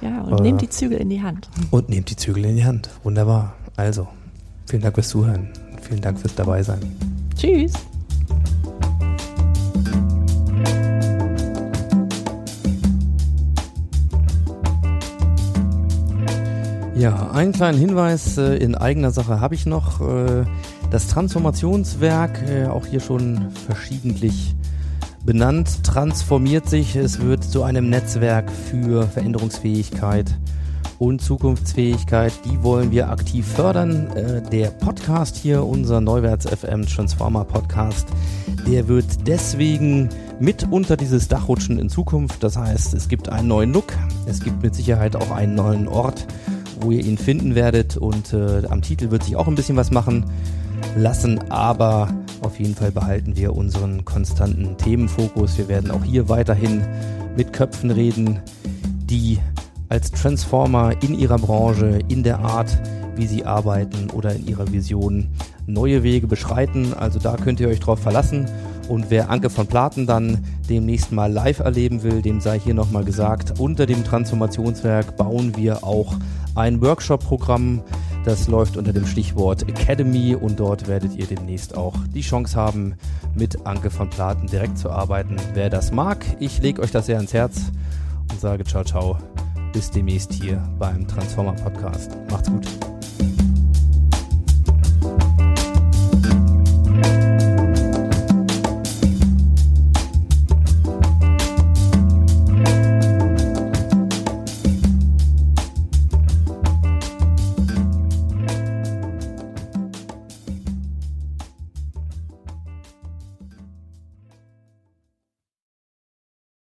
Ja, und
Äh.
nehmt die Zügel in die Hand.
und nehmt die Zügel in die Hand. Wunderbar. Also, vielen Dank fürs Zuhören. Vielen Dank fürs Dabeisein.
Tschüss.
Ja, einen kleinen Hinweis äh, in eigener Sache habe ich noch. Äh, das Transformationswerk, äh, auch hier schon verschiedentlich benannt, transformiert sich. Es wird zu einem Netzwerk für Veränderungsfähigkeit und Zukunftsfähigkeit. Die wollen wir aktiv fördern. Äh, der Podcast hier, unser Neuwärts FM Transformer Podcast, der wird deswegen mit unter dieses Dach rutschen in Zukunft. Das heißt, es gibt einen neuen Look. Es gibt mit Sicherheit auch einen neuen Ort, wo ihr ihn finden werdet. Und äh, am Titel wird sich auch ein bisschen was machen lassen, aber auf jeden Fall behalten wir unseren konstanten Themenfokus. Wir werden auch hier weiterhin mit Köpfen reden, die als Transformer in ihrer Branche, in der Art, wie sie arbeiten oder in ihrer Vision neue Wege beschreiten. Also da könnt ihr euch drauf verlassen. Und wer Anke von Platen dann demnächst mal live erleben will, dem sei hier nochmal gesagt, unter dem Transformationswerk bauen wir auch ein Workshop-Programm. Das läuft unter dem Stichwort Academy und dort werdet ihr demnächst auch die Chance haben, mit Anke von Platen direkt zu arbeiten. Wer das mag, ich lege euch das sehr ans Herz und sage ciao, ciao. Bis demnächst hier beim Transformer Podcast. Macht's gut.